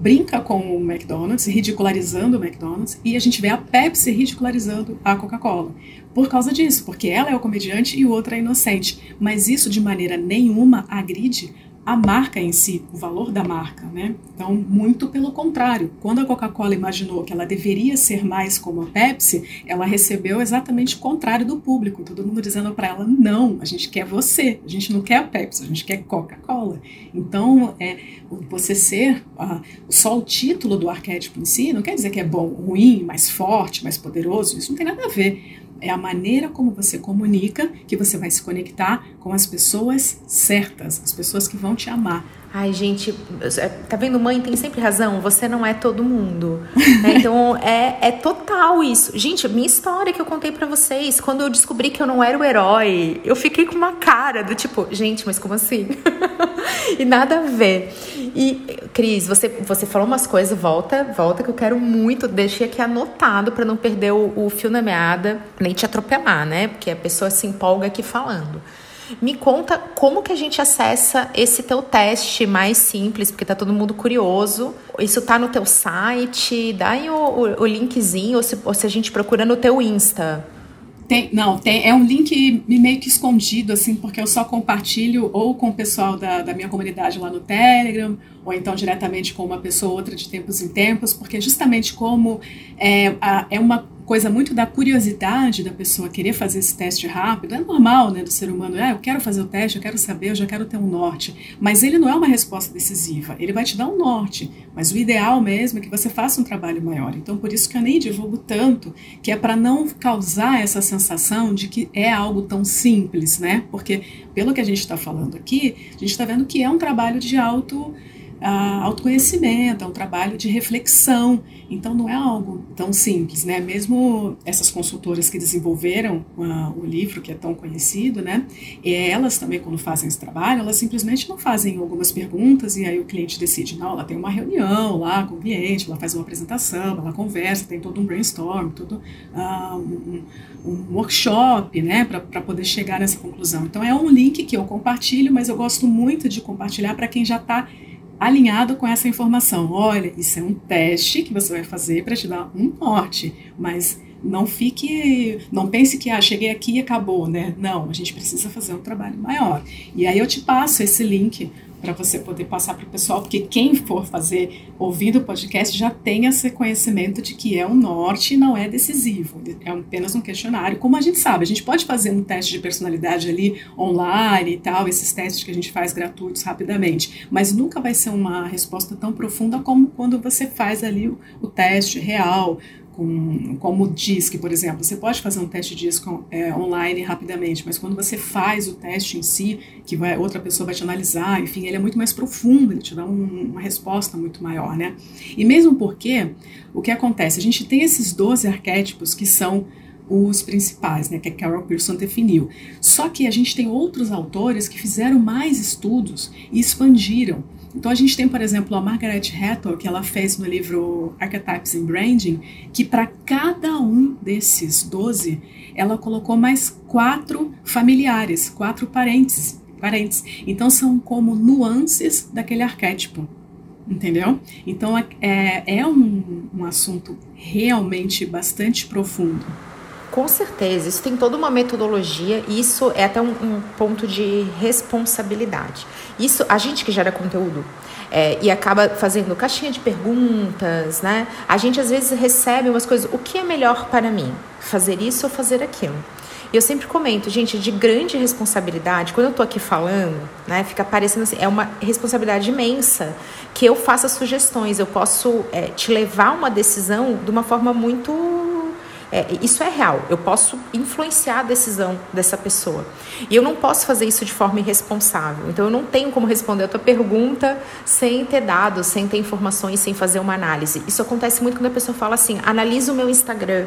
brinca com o McDonald's, ridicularizando o McDonald's, e a gente vê a Pepsi ridicularizando a Coca-Cola. Por causa disso, porque ela é o comediante e o outro é inocente. Mas isso de maneira nenhuma agride a marca em si, o valor da marca, né? Então, muito pelo contrário. Quando a Coca-Cola imaginou que ela deveria ser mais como a Pepsi, ela recebeu exatamente o contrário do público. Todo mundo dizendo para ela: não, a gente quer você, a gente não quer a Pepsi, a gente quer Coca-Cola. Então, é, você ser só o título do arquétipo em si não quer dizer que é bom, ruim, mais forte, mais poderoso. Isso não tem nada a ver é a maneira como você comunica que você vai se conectar com as pessoas certas, as pessoas que vão te amar. Ai, gente, é, tá vendo? Mãe tem sempre razão. Você não é todo mundo. Né? Então, é, é total isso. Gente, minha história que eu contei para vocês, quando eu descobri que eu não era o herói, eu fiquei com uma cara do tipo, gente, mas como assim? e nada a ver. E, Cris, você, você falou umas coisas, volta, volta, que eu quero muito. Deixei aqui anotado para não perder o, o fio na meada, nem te atropelar, né? Porque a pessoa se empolga aqui falando. Me conta como que a gente acessa esse teu teste mais simples, porque tá todo mundo curioso. Isso tá no teu site? Dá aí o, o, o linkzinho, ou se, ou se a gente procura no teu Insta. Tem, não, tem, é um link meio que escondido, assim, porque eu só compartilho ou com o pessoal da, da minha comunidade lá no Telegram, ou então diretamente com uma pessoa ou outra de tempos em tempos, porque justamente como é, a, é uma coisa muito da curiosidade da pessoa querer fazer esse teste rápido. É normal, né, do ser humano. Ah, eu quero fazer o teste, eu quero saber, eu já quero ter um norte. Mas ele não é uma resposta decisiva. Ele vai te dar um norte. Mas o ideal mesmo é que você faça um trabalho maior. Então, por isso que eu nem divulgo tanto, que é para não causar essa sensação de que é algo tão simples, né? Porque, pelo que a gente está falando aqui, a gente está vendo que é um trabalho de auto uh, autoconhecimento, é um trabalho de reflexão. Então não é algo tão simples, né? Mesmo essas consultoras que desenvolveram uh, o livro, que é tão conhecido, né? E elas também, quando fazem esse trabalho, elas simplesmente não fazem algumas perguntas e aí o cliente decide. Não, ela tem uma reunião lá com o cliente, ela faz uma apresentação, ela conversa, tem todo um brainstorm, todo uh, um, um, workshop, né? Para poder chegar nessa conclusão. Então é um link que eu compartilho, mas eu gosto muito de compartilhar para quem já está alinhado com essa informação. Olha, isso é um teste que você vai fazer para te dar um norte, mas não fique, não pense que ah, cheguei aqui e acabou, né? Não, a gente precisa fazer um trabalho maior. E aí eu te passo esse link para você poder passar para o pessoal, porque quem for fazer ouvindo o podcast já tem esse conhecimento de que é um norte e não é decisivo, é apenas um questionário. Como a gente sabe, a gente pode fazer um teste de personalidade ali online e tal, esses testes que a gente faz gratuitos rapidamente, mas nunca vai ser uma resposta tão profunda como quando você faz ali o, o teste real, com, como o DISC, por exemplo. Você pode fazer um teste DISC é, online rapidamente, mas quando você faz o teste em si, que vai, outra pessoa vai te analisar, enfim, ele é muito mais profundo, ele te dá um, uma resposta muito maior, né? E mesmo porque, o que acontece? A gente tem esses 12 arquétipos que são os principais, né, que a Carol Pearson definiu. Só que a gente tem outros autores que fizeram mais estudos e expandiram. Então a gente tem, por exemplo, a Margaret Hatton, que ela fez no livro Archetypes in Branding, que para cada um desses 12, ela colocou mais quatro familiares, quatro parentes, parentes. Então são como nuances daquele arquétipo. Entendeu? Então é, é um, um assunto realmente bastante profundo. Com certeza, isso tem toda uma metodologia e isso é até um, um ponto de responsabilidade. Isso, a gente que gera conteúdo é, e acaba fazendo caixinha de perguntas, né? A gente às vezes recebe umas coisas, o que é melhor para mim? Fazer isso ou fazer aquilo? E eu sempre comento, gente, de grande responsabilidade, quando eu tô aqui falando, né, fica parecendo assim, é uma responsabilidade imensa que eu faça sugestões, eu posso é, te levar a uma decisão de uma forma muito é, isso é real. Eu posso influenciar a decisão dessa pessoa. E eu não posso fazer isso de forma irresponsável. Então eu não tenho como responder a tua pergunta sem ter dados, sem ter informações, sem fazer uma análise. Isso acontece muito quando a pessoa fala assim: analisa o meu Instagram.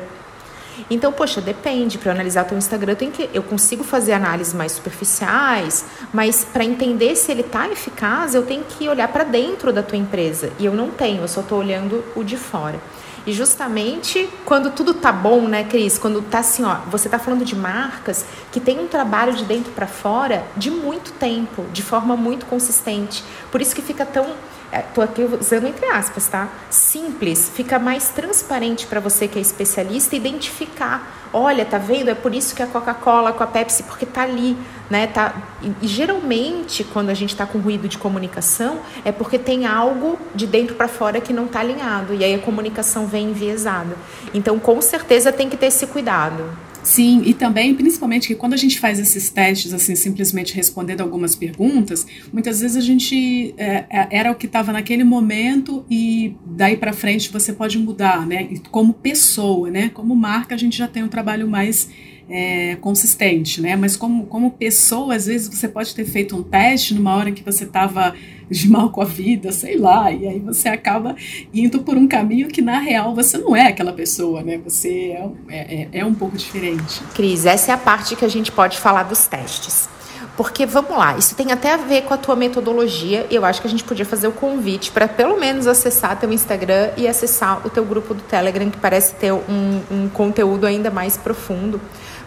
Então, poxa, depende. Para analisar teu Instagram, eu, que, eu consigo fazer análises mais superficiais, mas para entender se ele está eficaz, eu tenho que olhar para dentro da tua empresa. E eu não tenho, eu só estou olhando o de fora. E justamente quando tudo tá bom, né, Cris? Quando tá assim, ó, você tá falando de marcas que tem um trabalho de dentro para fora de muito tempo, de forma muito consistente. Por isso que fica tão é, aqui usando entre aspas, tá? Simples, fica mais transparente para você que é especialista identificar. Olha, tá vendo? É por isso que a Coca-Cola com a Pepsi, porque tá ali, né? Tá, e, geralmente, quando a gente está com ruído de comunicação, é porque tem algo de dentro para fora que não tá alinhado. E aí a comunicação vem enviesada. Então, com certeza, tem que ter esse cuidado. Sim, e também, principalmente, que quando a gente faz esses testes, assim, simplesmente respondendo algumas perguntas, muitas vezes a gente é, é era o que estava naquele momento e daí para frente você pode mudar, né? Como pessoa, né? Como marca, a gente já tem um trabalho mais é, consistente, né? Mas como, como pessoa, às vezes você pode ter feito um teste numa hora que você estava de mal com a vida, sei lá, e aí você acaba indo por um caminho que na real você não é aquela pessoa, né? Você é, é, é um pouco diferente. Cris, essa é a parte que a gente pode falar dos testes. Porque vamos lá, isso tem até a ver com a tua metodologia. Eu acho que a gente podia fazer o convite para pelo menos acessar teu Instagram e acessar o teu grupo do Telegram, que parece ter um, um conteúdo ainda mais profundo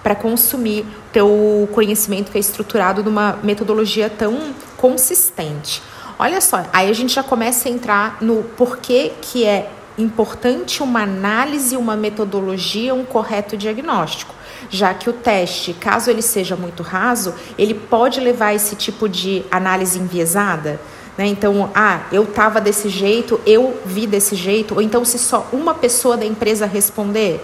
para consumir teu conhecimento que é estruturado numa metodologia tão consistente. Olha só, aí a gente já começa a entrar no porquê que é importante uma análise, uma metodologia, um correto diagnóstico, já que o teste, caso ele seja muito raso, ele pode levar a esse tipo de análise enviesada. Né? Então, ah, eu estava desse jeito, eu vi desse jeito, ou então se só uma pessoa da empresa responder,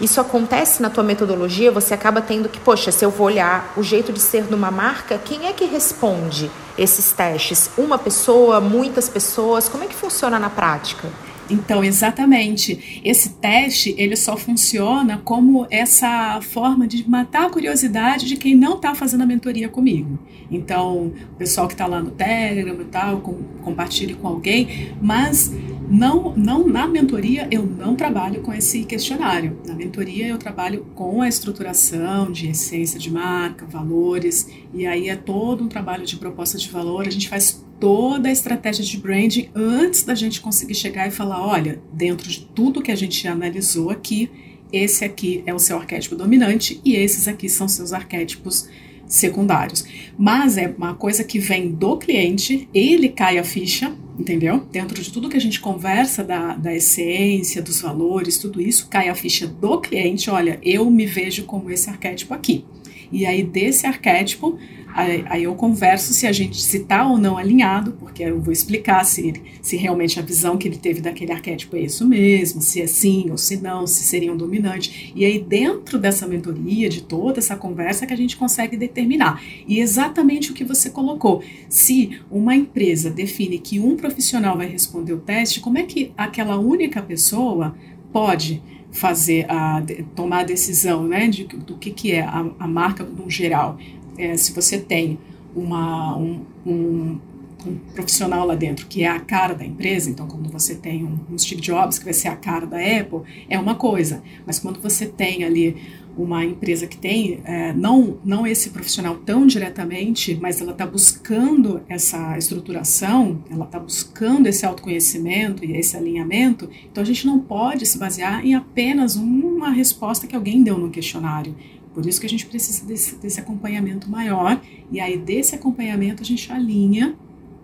isso acontece na tua metodologia, você acaba tendo que, poxa, se eu vou olhar o jeito de ser de uma marca, quem é que responde esses testes? Uma pessoa, muitas pessoas? Como é que funciona na prática? Então, exatamente. Esse teste, ele só funciona como essa forma de matar a curiosidade de quem não está fazendo a mentoria comigo. Então, o pessoal que está lá no Telegram e tal, com, compartilhe com alguém, mas não, não na mentoria eu não trabalho com esse questionário. Na mentoria eu trabalho com a estruturação de essência de marca, valores, e aí é todo um trabalho de proposta de valor. A gente faz toda a estratégia de branding antes da gente conseguir chegar e falar, olha, dentro de tudo que a gente analisou aqui, esse aqui é o seu arquétipo dominante e esses aqui são seus arquétipos secundários. Mas é uma coisa que vem do cliente, ele cai a ficha, entendeu? Dentro de tudo que a gente conversa da, da essência, dos valores, tudo isso, cai a ficha do cliente, olha, eu me vejo como esse arquétipo aqui. E aí, desse arquétipo, Aí, aí, eu converso se a gente se está ou não alinhado, porque eu vou explicar se, se realmente a visão que ele teve daquele arquétipo é isso mesmo, se é sim ou se não, se seria um dominante. E aí, dentro dessa mentoria, de toda essa conversa, que a gente consegue determinar. E exatamente o que você colocou. Se uma empresa define que um profissional vai responder o teste, como é que aquela única pessoa pode fazer a tomar a decisão né, de, do que, que é a, a marca no geral é, se você tem uma, um, um, um, profissional lá dentro que é a cara da empresa, então quando você tem um, um Steve Jobs que vai ser a cara da Apple, é uma coisa. Mas quando você tem ali uma empresa que tem, é, não, não esse profissional tão diretamente, mas ela está buscando essa estruturação, ela está buscando esse autoconhecimento e esse alinhamento, então a gente não pode se basear em apenas uma resposta que alguém deu no questionário. Por isso que a gente precisa desse, desse acompanhamento maior, e aí desse acompanhamento a gente alinha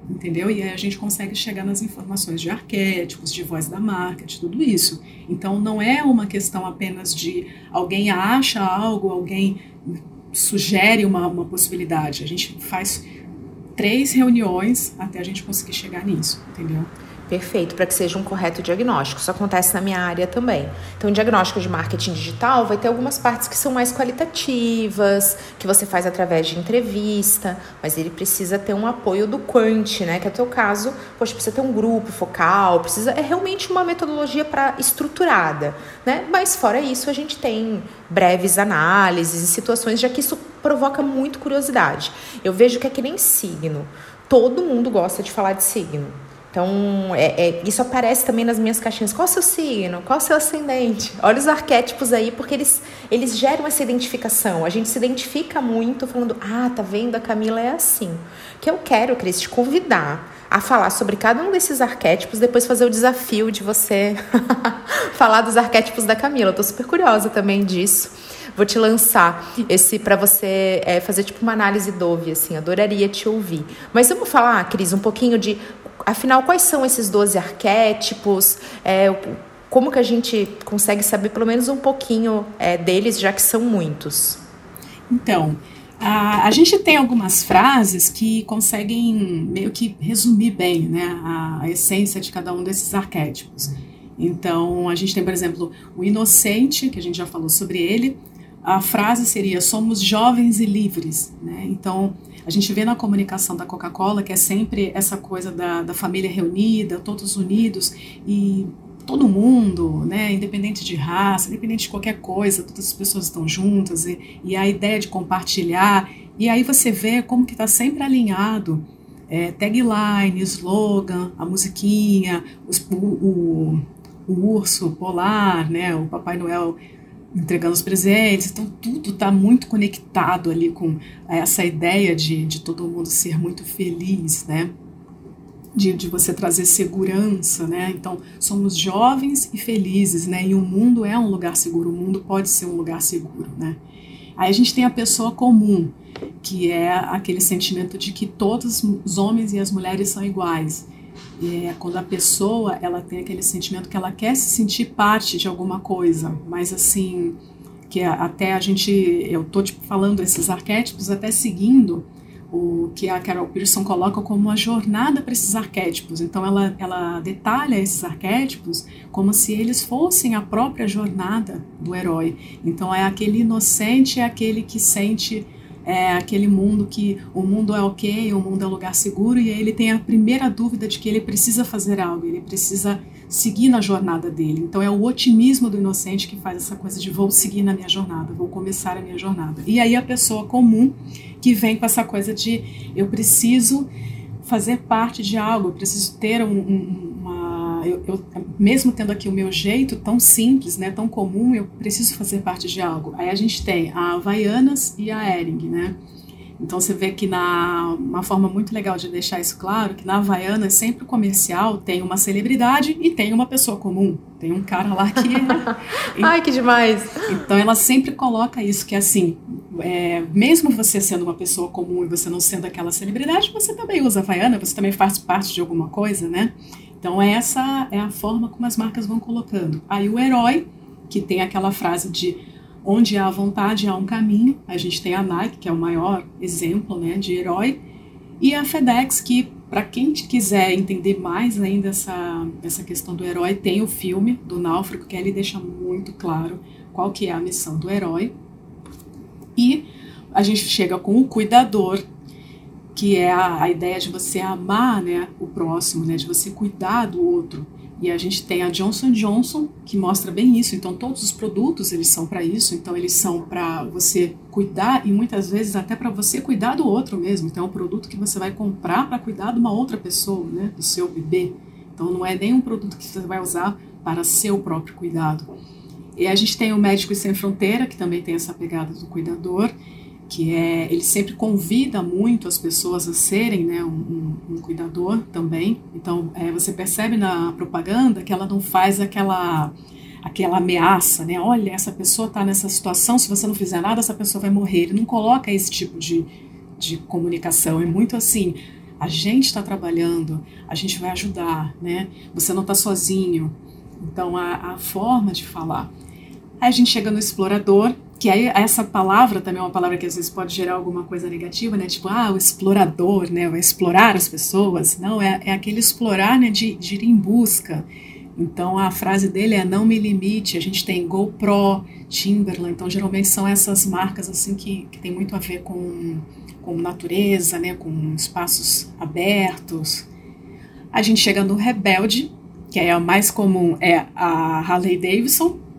entendeu? E aí a gente consegue chegar nas informações de arquétipos, de voz da marca, de tudo isso. Então não é uma questão apenas de alguém acha algo, alguém sugere uma, uma possibilidade. A gente faz três reuniões até a gente conseguir chegar nisso, entendeu? Perfeito, para que seja um correto diagnóstico. Isso acontece na minha área também. Então, o diagnóstico de marketing digital vai ter algumas partes que são mais qualitativas, que você faz através de entrevista, mas ele precisa ter um apoio do quant, né? Que é o teu caso, poxa, precisa ter um grupo focal, precisa é realmente uma metodologia para estruturada, né? Mas fora isso, a gente tem breves análises e situações, já que isso provoca muito curiosidade. Eu vejo que é que nem signo. Todo mundo gosta de falar de signo. Então, é, é, isso aparece também nas minhas caixinhas. Qual o seu signo? Qual o seu ascendente? Olha os arquétipos aí, porque eles, eles geram essa identificação. A gente se identifica muito falando, ah, tá vendo? A Camila é assim. Que eu quero, Cris, te convidar a falar sobre cada um desses arquétipos, depois fazer o desafio de você falar dos arquétipos da Camila. Eu tô super curiosa também disso. Vou te lançar esse para você é, fazer tipo uma análise Dove, assim, adoraria te ouvir. Mas vamos falar, Cris, um pouquinho de, afinal, quais são esses 12 arquétipos? É, como que a gente consegue saber pelo menos um pouquinho é, deles, já que são muitos? Então, a, a, gente tem algumas frases que conseguem meio que resumir bem né, a, a, essência de cada um desses arquétipos. Então, a gente tem, por exemplo, o inocente, que a gente já falou sobre ele. A frase seria: somos jovens e livres. Né? Então, a gente vê na comunicação da Coca-Cola que é sempre essa coisa da, da família reunida, todos unidos, e todo mundo, né, independente de raça, independente de qualquer coisa, todas as pessoas estão juntas e, e a ideia de compartilhar. E aí você vê como que está sempre alinhado é, tagline, slogan, a musiquinha, os, o, o, o, urso polar, né, o Papai Noel entregando os presentes. Então tudo está muito conectado ali com essa ideia de, de todo mundo ser muito feliz, né? de, de você trazer segurança, né? Então, somos jovens e felizes, né? E o mundo é um lugar seguro, o mundo pode ser um lugar seguro, né? Aí a gente tem a pessoa comum, que é aquele sentimento de que todos os homens e as mulheres são iguais. É quando a pessoa ela tem aquele sentimento que ela quer se sentir parte de alguma coisa, mas assim que até a gente eu tô tipo, falando esses arquétipos até seguindo o que a Carol Pearson coloca como uma jornada para esses arquétipos. Então ela, ela detalha esses arquétipos como se eles fossem a própria jornada do herói. Então é aquele inocente, é aquele que sente é aquele mundo que o mundo é ok, o mundo é lugar seguro, e aí ele tem a primeira dúvida de que ele precisa fazer algo, ele precisa seguir na jornada dele. Então é o otimismo do inocente que faz essa coisa de vou seguir na minha jornada, vou começar a minha jornada. E aí a pessoa comum que vem com essa coisa de eu preciso fazer parte de algo, eu preciso ter um, um, Eu, eu, mesmo tendo aqui o meu jeito tão simples, né, tão comum, eu preciso fazer parte de algo. Aí a gente tem a Havaianas e a Ering, né? Então você vê que na uma forma muito legal de deixar isso claro, que na Havaiana sempre o comercial tem uma celebridade e tem uma pessoa comum. Tem um cara lá que é... Ai, que demais! Então ela sempre coloca isso, que é assim, é, mesmo você sendo uma pessoa comum e você não sendo aquela celebridade, você também usa Havaiana, você também faz parte de alguma coisa, né? Então essa é a forma como as marcas vão colocando. Aí o herói, que tem aquela frase de onde há vontade há um caminho. A gente tem a Nike, que é o maior exemplo né, de herói, e a FedEx, que para quem quiser entender mais ainda essa, essa questão do herói, tem o filme do Náufrago, que ele deixa muito claro qual que é a missão do herói. E a gente chega com o cuidador, que é a, a ideia de você amar né, o próximo, né, de você cuidar do outro. E a gente tem a Johnson Johnson, que mostra bem isso. Então, todos os produtos, eles são para isso. Então, eles são para você cuidar e muitas vezes até para você cuidar do outro mesmo. Então, é um produto que você vai comprar para cuidar de uma outra pessoa, né? Do seu bebê. Então, não é nem um produto que você vai usar para seu próprio cuidado. E a gente tem o Médicos Sem Fronteira, que também tem essa pegada do cuidador que é ele sempre convida muito as pessoas a serem né, um, um, cuidador também. Então é, você percebe na propaganda que ela não faz aquela aquela ameaça, né? Olha, essa pessoa está nessa situação, se você não fizer nada, essa pessoa vai morrer. Ele não coloca esse tipo de, de comunicação. É muito assim, a gente está trabalhando, a gente vai ajudar, né? Você não está sozinho. Então a, a forma de falar. Aí a gente chega no explorador, que aí essa palavra também é uma palavra que às vezes pode gerar alguma coisa negativa, né? Tipo, ah, o explorador, né? Vai explorar as pessoas. Não, é, é aquele explorar, né? De, de ir em busca. Então a frase dele é não me limite. A gente tem GoPro, Timberland. Então geralmente são essas marcas assim que, que tem muito a ver com, com natureza, né? Com espaços abertos. A gente chega no Rebelde, que é a mais comum, é a Harley Davidson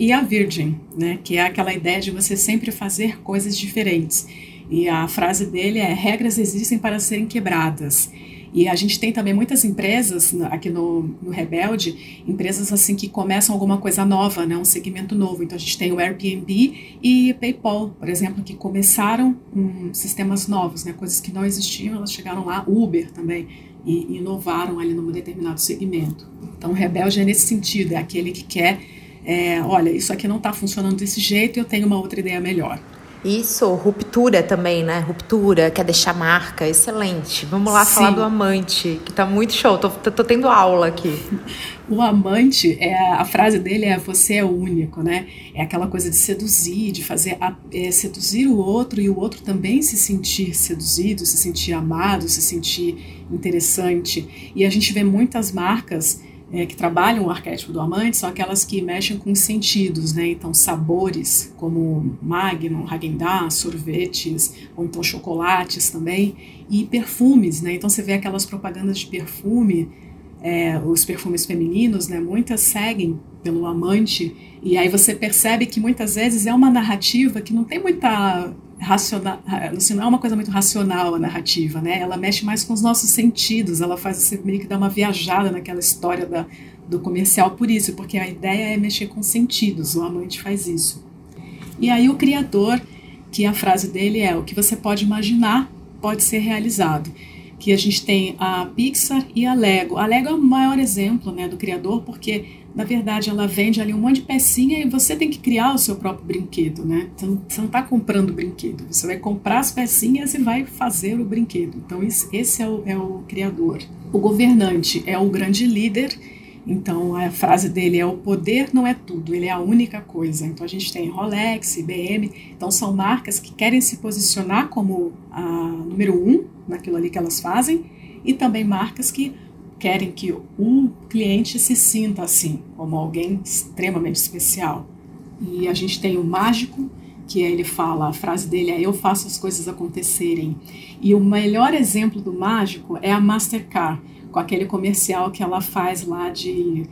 e a Virgin, né, que é aquela ideia de você sempre fazer coisas diferentes. E a frase dele é: regras existem para serem quebradas. E a gente tem também muitas empresas aqui no, no, Rebelde, empresas assim que começam alguma coisa nova, né, um segmento novo. Então a gente tem o Airbnb e PayPal, por exemplo, que começaram com sistemas novos, né, coisas que não existiam, elas chegaram lá. Uber também e inovaram ali num determinado segmento. Então, rebelde é nesse sentido, é aquele que quer, é, olha, isso aqui não está funcionando desse jeito, eu tenho uma outra ideia melhor. Isso, ruptura também, né? Ruptura, quer deixar marca, excelente. Vamos lá Sim. falar do amante, que tá muito show, tô, tô, tô, tendo aula aqui. O amante, é, a frase dele é você é único, né? É aquela coisa de seduzir, de fazer a, é, seduzir o outro e o outro também se sentir seduzido, se sentir amado, se sentir interessante. E a gente vê muitas marcas é, que trabalham o arquétipo do amante são aquelas que mexem com sentidos, né? Então, sabores como Magnum, Häagen-Dazs, sorvetes, ou então chocolates também, e perfumes, né? Então, você vê aquelas propagandas de perfume, é, os perfumes femininos, né? Muitas seguem pelo amante, e aí você percebe que muitas vezes é uma narrativa que não tem muita racional, assim, não é uma coisa muito racional a narrativa, né? Ela mexe mais com os nossos sentidos, ela faz você meio que dar uma viajada naquela história da, do comercial por isso, porque a ideia é mexer com sentidos, o amante faz isso. E aí o criador, que a frase dele é o que você pode imaginar pode ser realizado. Que a gente tem a Pixar e a Lego. A Lego é o maior exemplo né, do criador, porque na verdade ela vende ali um monte de pecinha e você tem que criar o seu próprio brinquedo, né? Você não está comprando brinquedo, você vai comprar as pecinhas e vai fazer o brinquedo. Então esse é o, é o criador. O governante é o grande líder. Então a frase dele é o poder não é tudo, ele é a única coisa. Então a gente tem Rolex, IBM, então são marcas que querem se posicionar como a número um naquilo ali que elas fazem e também marcas que querem que um cliente se sinta assim, como alguém extremamente especial. E a gente tem o mágico, que ele fala, a frase dele é eu faço as coisas acontecerem. E o melhor exemplo do mágico é a Mastercard, com aquele comercial que ela faz lá de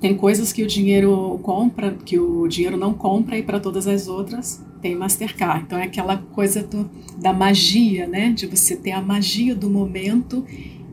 tem coisas que o dinheiro compra, que o dinheiro não compra e para todas as outras tem Mastercard. Então é aquela coisa do, da magia, né, de você ter a magia do momento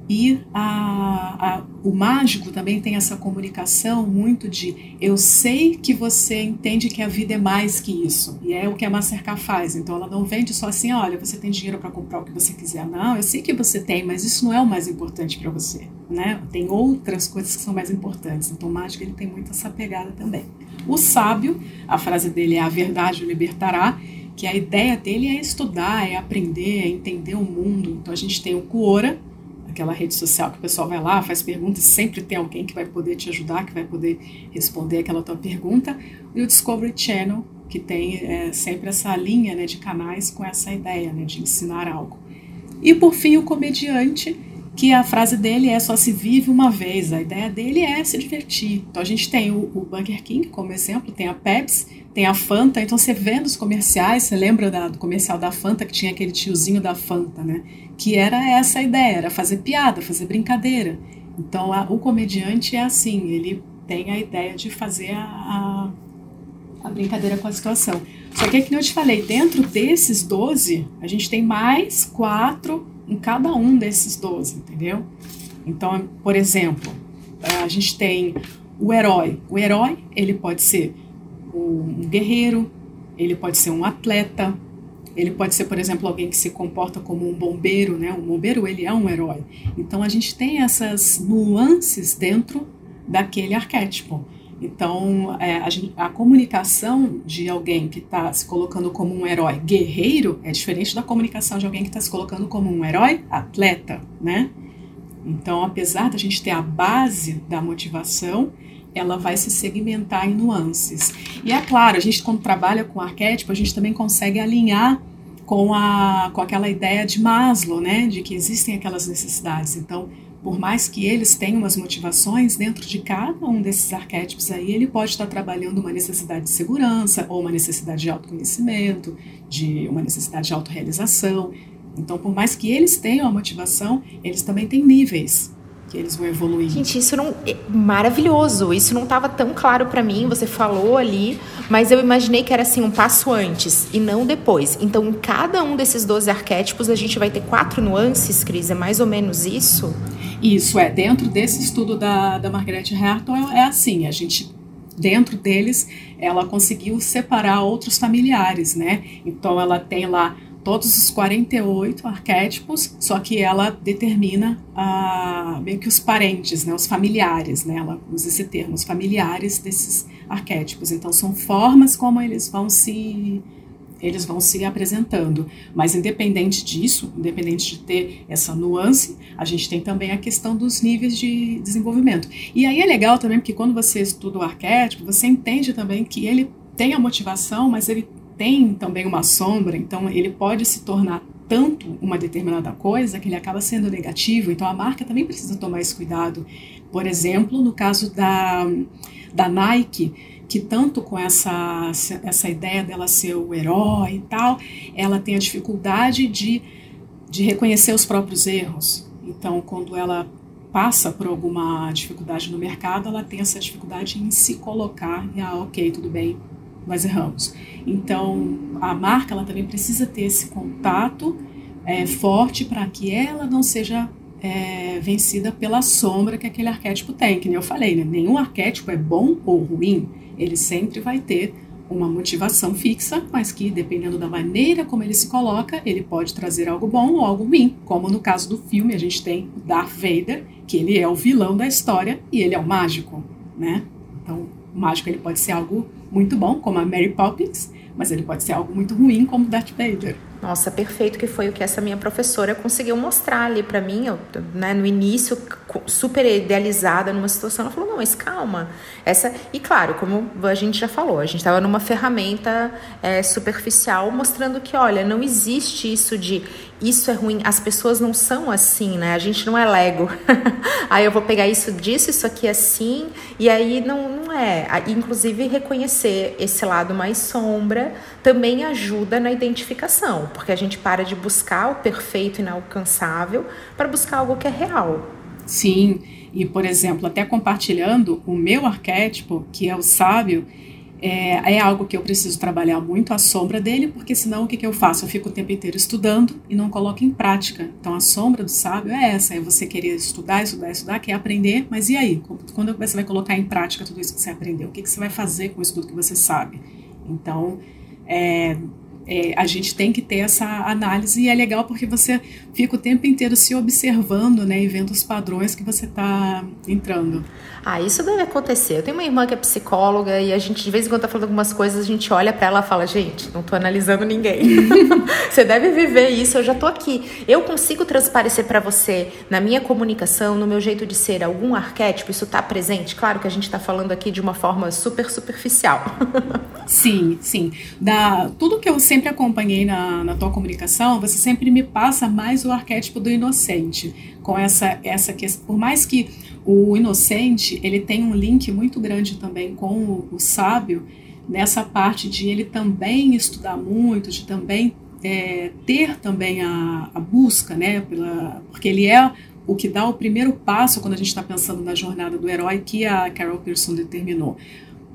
e a, a, o mágico também tem essa comunicação muito de eu sei que você entende que a vida é mais que isso. E é o que a Mastercard faz. Então ela não vende só assim, olha, você tem dinheiro para comprar o que você quiser. Não, eu sei que você tem, mas isso não é o mais importante para você. Né? Tem outras coisas que são mais importantes. Então o mágico ele tem muito essa pegada também. O sábio, a frase dele é a verdade o libertará que a ideia dele é estudar, é aprender, é entender o mundo. Então a gente tem o Quora, aquela rede social que o pessoal vai lá, faz perguntas, sempre tem alguém que vai poder te ajudar, que vai poder responder aquela tua pergunta, e o Discovery Channel, que tem é, sempre essa linha né, de canais com essa ideia né, de ensinar algo. E por fim, o comediante, que a frase dele é só se vive uma vez, a ideia dele é se divertir. Então a gente tem o, o Burger King como exemplo, tem a Pepsi, tem a Fanta, então você vê nos comerciais, você lembra da, do comercial da Fanta que tinha aquele tiozinho da Fanta, né? Que era essa a ideia, era fazer piada, fazer brincadeira. Então a, o comediante é assim, ele tem a ideia de fazer a, a, a brincadeira com a situação. Só que, como eu te falei, dentro desses 12, a gente tem mais quatro em cada um desses 12, entendeu? Então, por exemplo, a gente tem o herói. O herói, ele pode ser um guerreiro, ele pode ser um atleta, ele pode ser, por exemplo, alguém que se comporta como um bombeiro, né? Um bombeiro, ele é um herói. Então a gente tem essas nuances dentro daquele arquétipo. Então, é, a, a, comunicação de alguém que está se colocando como um herói guerreiro é diferente da comunicação de alguém que está se colocando como um herói atleta, né? Então, apesar da gente ter a base da motivação, ela vai se segmentar em nuances. E é claro, a gente quando trabalha com arquétipo, a gente também consegue alinhar com, a, com aquela ideia de Maslow, né, de que existem aquelas necessidades. Então, por mais que eles tenham as motivações, dentro de cada um desses arquétipos aí, ele pode estar trabalhando uma necessidade de segurança, ou uma necessidade de autoconhecimento, de uma necessidade de autorrealização. Então, por mais que eles tenham a motivação, eles também têm níveis que eles vão evoluir. Gente, isso não é maravilhoso. Isso não estava tão claro para mim. Você falou ali, mas eu imaginei que era assim um passo antes e não depois. Então, em cada um desses 12 arquétipos, a gente vai ter quatro nuances, Cris. É mais ou menos isso? Isso é. Dentro desse estudo da, da Margaret Herton é assim. A gente dentro deles, ela conseguiu separar outros familiares, né? Então ela tem lá todos os 48 arquétipos, só que ela determina ah, meio que os parentes, né, os familiares, né, ela usa esse termo, os familiares desses arquétipos. Então são formas como eles vão se eles vão se apresentando. Mas independente disso, independente de ter essa nuance, a gente tem também a questão dos níveis de desenvolvimento. E aí é legal também porque quando você estuda o arquétipo, você entende também que ele tem a motivação, mas ele tem também uma sombra, então ele pode se tornar tanto uma determinada coisa que ele acaba sendo negativo, então a marca também precisa tomar esse cuidado. Por exemplo, no caso da, da Nike, que tanto com essa, essa ideia dela ser o herói e tal, ela tem a dificuldade de, de reconhecer os próprios erros. Então, quando ela passa por alguma dificuldade no mercado, ela tem essa dificuldade em se colocar e, ah, ok, tudo bem, nós erramos. Então, a marca ela também precisa ter esse contato é, forte para que ela não seja é, vencida pela sombra que aquele arquétipo tem. Que nem eu falei, né? nenhum arquétipo é bom ou ruim, ele sempre vai ter uma motivação fixa, mas que, dependendo da maneira como ele se coloca, ele pode trazer algo bom ou algo ruim. Como no caso do filme, a gente tem Darth Vader, que ele é o vilão da história e ele é o mágico, né? Então, o mágico ele pode ser algo muito bom, como a Mary Poppins, mas ele pode ser algo muito ruim, como Darth Vader. Nossa, perfeito que foi o que essa minha professora conseguiu mostrar ali para mim, eu, né, no início, super idealizada numa situação. Ela falou: "Não, mas calma". Essa e claro, como a gente já falou, a gente estava numa ferramenta é, superficial mostrando que, olha, não existe isso de isso é ruim. As pessoas não são assim, né? A gente não é Lego. aí eu vou pegar isso disso, isso aqui é assim, e aí não, não é. Inclusive, reconhecer esse lado mais sombra também ajuda na identificação, porque a gente para de buscar o perfeito inalcançável para buscar algo que é real. Sim, e por exemplo, até compartilhando o meu arquétipo, que é o sábio, é, é, algo que eu preciso trabalhar muito a sombra dele, porque senão o que, que eu faço? Eu fico o tempo inteiro estudando e não coloco em prática. Então a sombra do sábio é essa: é você querer estudar, estudar, estudar, quer aprender, mas e aí? Quando você vai colocar em prática tudo isso que você aprendeu? O que, que você vai fazer com isso tudo que você sabe? Então, é, é, a gente tem que ter essa análise e é legal porque você fica o tempo inteiro se observando né, e vendo os padrões que você está entrando. Ah, isso deve acontecer. Eu tenho uma irmã que é psicóloga e a gente de vez em quando tá falando algumas coisas, a gente olha para ela e fala: "Gente, não tô analisando ninguém". você deve viver isso, eu já tô aqui. Eu consigo transparecer para você na minha comunicação, no meu jeito de ser algum arquétipo, isso tá presente. Claro que a gente tá falando aqui de uma forma super superficial. sim, sim. Da tudo que eu sempre acompanhei na, na tua comunicação, você sempre me passa mais o arquétipo do inocente, com essa essa questão, por mais que o inocente, ele tem um link muito grande também com o, o sábio, nessa parte de ele também estudar muito, de também é, ter também a, a busca, né, pela, porque ele é o que dá o primeiro passo quando a gente está pensando na jornada do herói que a Carol Pearson determinou.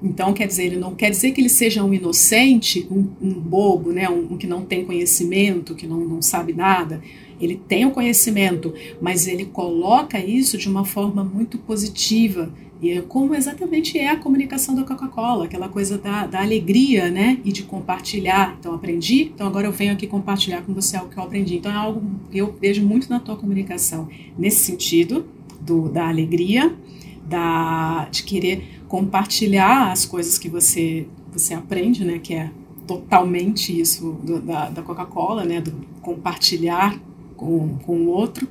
Então, quer dizer, ele não quer dizer que ele seja um inocente, um, um bobo, né, um, um, que não tem conhecimento, que não, não sabe nada ele tem o conhecimento, mas ele coloca isso de uma forma muito positiva. E é como exatamente é a comunicação da Coca-Cola, aquela coisa da, da alegria, né? E de compartilhar. Então, aprendi, então agora eu venho aqui compartilhar com você algo que eu aprendi. Então, é algo que eu vejo muito na tua comunicação, nesse sentido, do, da alegria, da, de querer compartilhar as coisas que você, você aprende, né? Que é totalmente isso do, da, da Coca-Cola, né? Do compartilhar com, com o outro.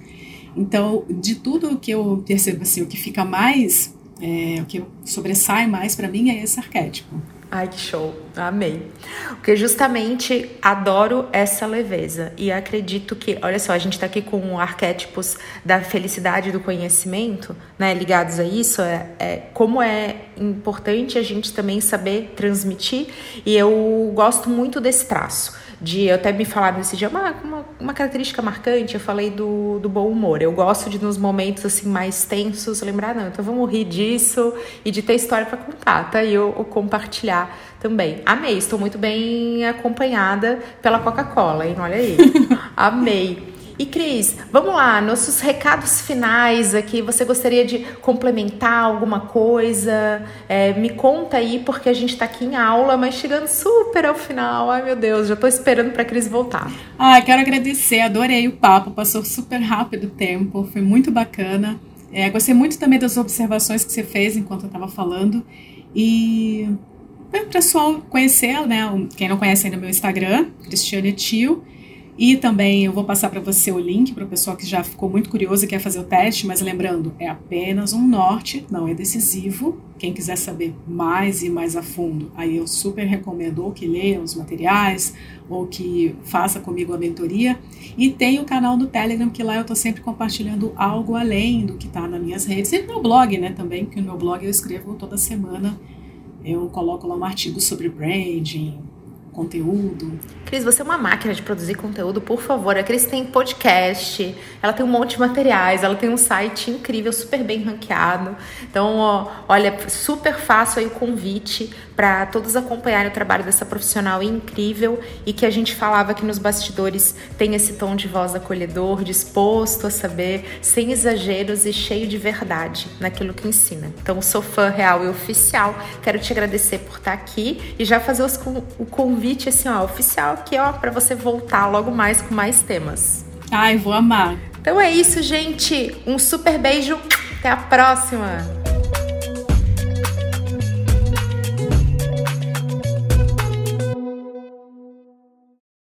Então, de tudo que eu percebo, assim, o que fica mais, é, o que sobressai mais para mim é esse arquétipo. Ai, que show, amei. Porque justamente adoro essa leveza e acredito que, olha só, a gente está aqui com arquétipos da felicidade do conhecimento, né, ligados a isso, é, é, como é importante a gente também saber transmitir e eu gosto muito desse traço de até me falar nesse dia uma, uma, uma, característica marcante, eu falei do, do bom humor. Eu gosto de nos momentos assim mais tensos lembrar, não, então vamos rir disso e de ter história para contar, tá? E eu, eu, compartilhar também. Amei, estou muito bem acompanhada pela Coca-Cola, hein? Olha aí. Amei. E Cris, vamos lá, nossos recados finais aqui. Você gostaria de complementar alguma coisa? É, me conta aí, porque a gente está aqui em aula, mas chegando super ao final. Ai meu Deus, já estou esperando para a Cris voltar. Ah, quero agradecer, adorei o papo, passou super rápido o tempo, foi muito bacana. É, gostei muito também das observações que você fez enquanto eu estava falando. E para o pessoal conhecer, né? Quem não conhece ainda meu Instagram, Cristiane Tio. E também eu vou passar para você o link para o pessoal que já ficou muito curioso e quer fazer o teste, mas lembrando, é apenas um norte, não é decisivo. Quem quiser saber mais e mais a fundo, aí eu super recomendo ou que leia os materiais ou que faça comigo a mentoria. E tem o canal do Telegram, que lá eu estou sempre compartilhando algo além do que está nas minhas redes. E no meu blog, né, também, que no meu blog eu escrevo toda semana. Eu coloco lá um artigo sobre branding, conteúdo. Cris, você é uma máquina de produzir conteúdo, por favor. A Cris tem podcast, ela tem um monte de materiais, ela tem um site incrível, super bem ranqueado. Então, ó, olha, super fácil aí o convite para todos acompanharem o trabalho dessa profissional incrível e que a gente falava aqui nos bastidores tem esse tom de voz acolhedor, disposto a saber, sem exageros e cheio de verdade naquilo que ensina. Então, sou fã real e oficial. Quero te agradecer por estar aqui e já fazer os, o convite convite assim, ó, oficial aqui, ó, para você voltar logo mais com mais temas. Ai, vou amar. Então é isso, gente. Um super beijo. Até a próxima.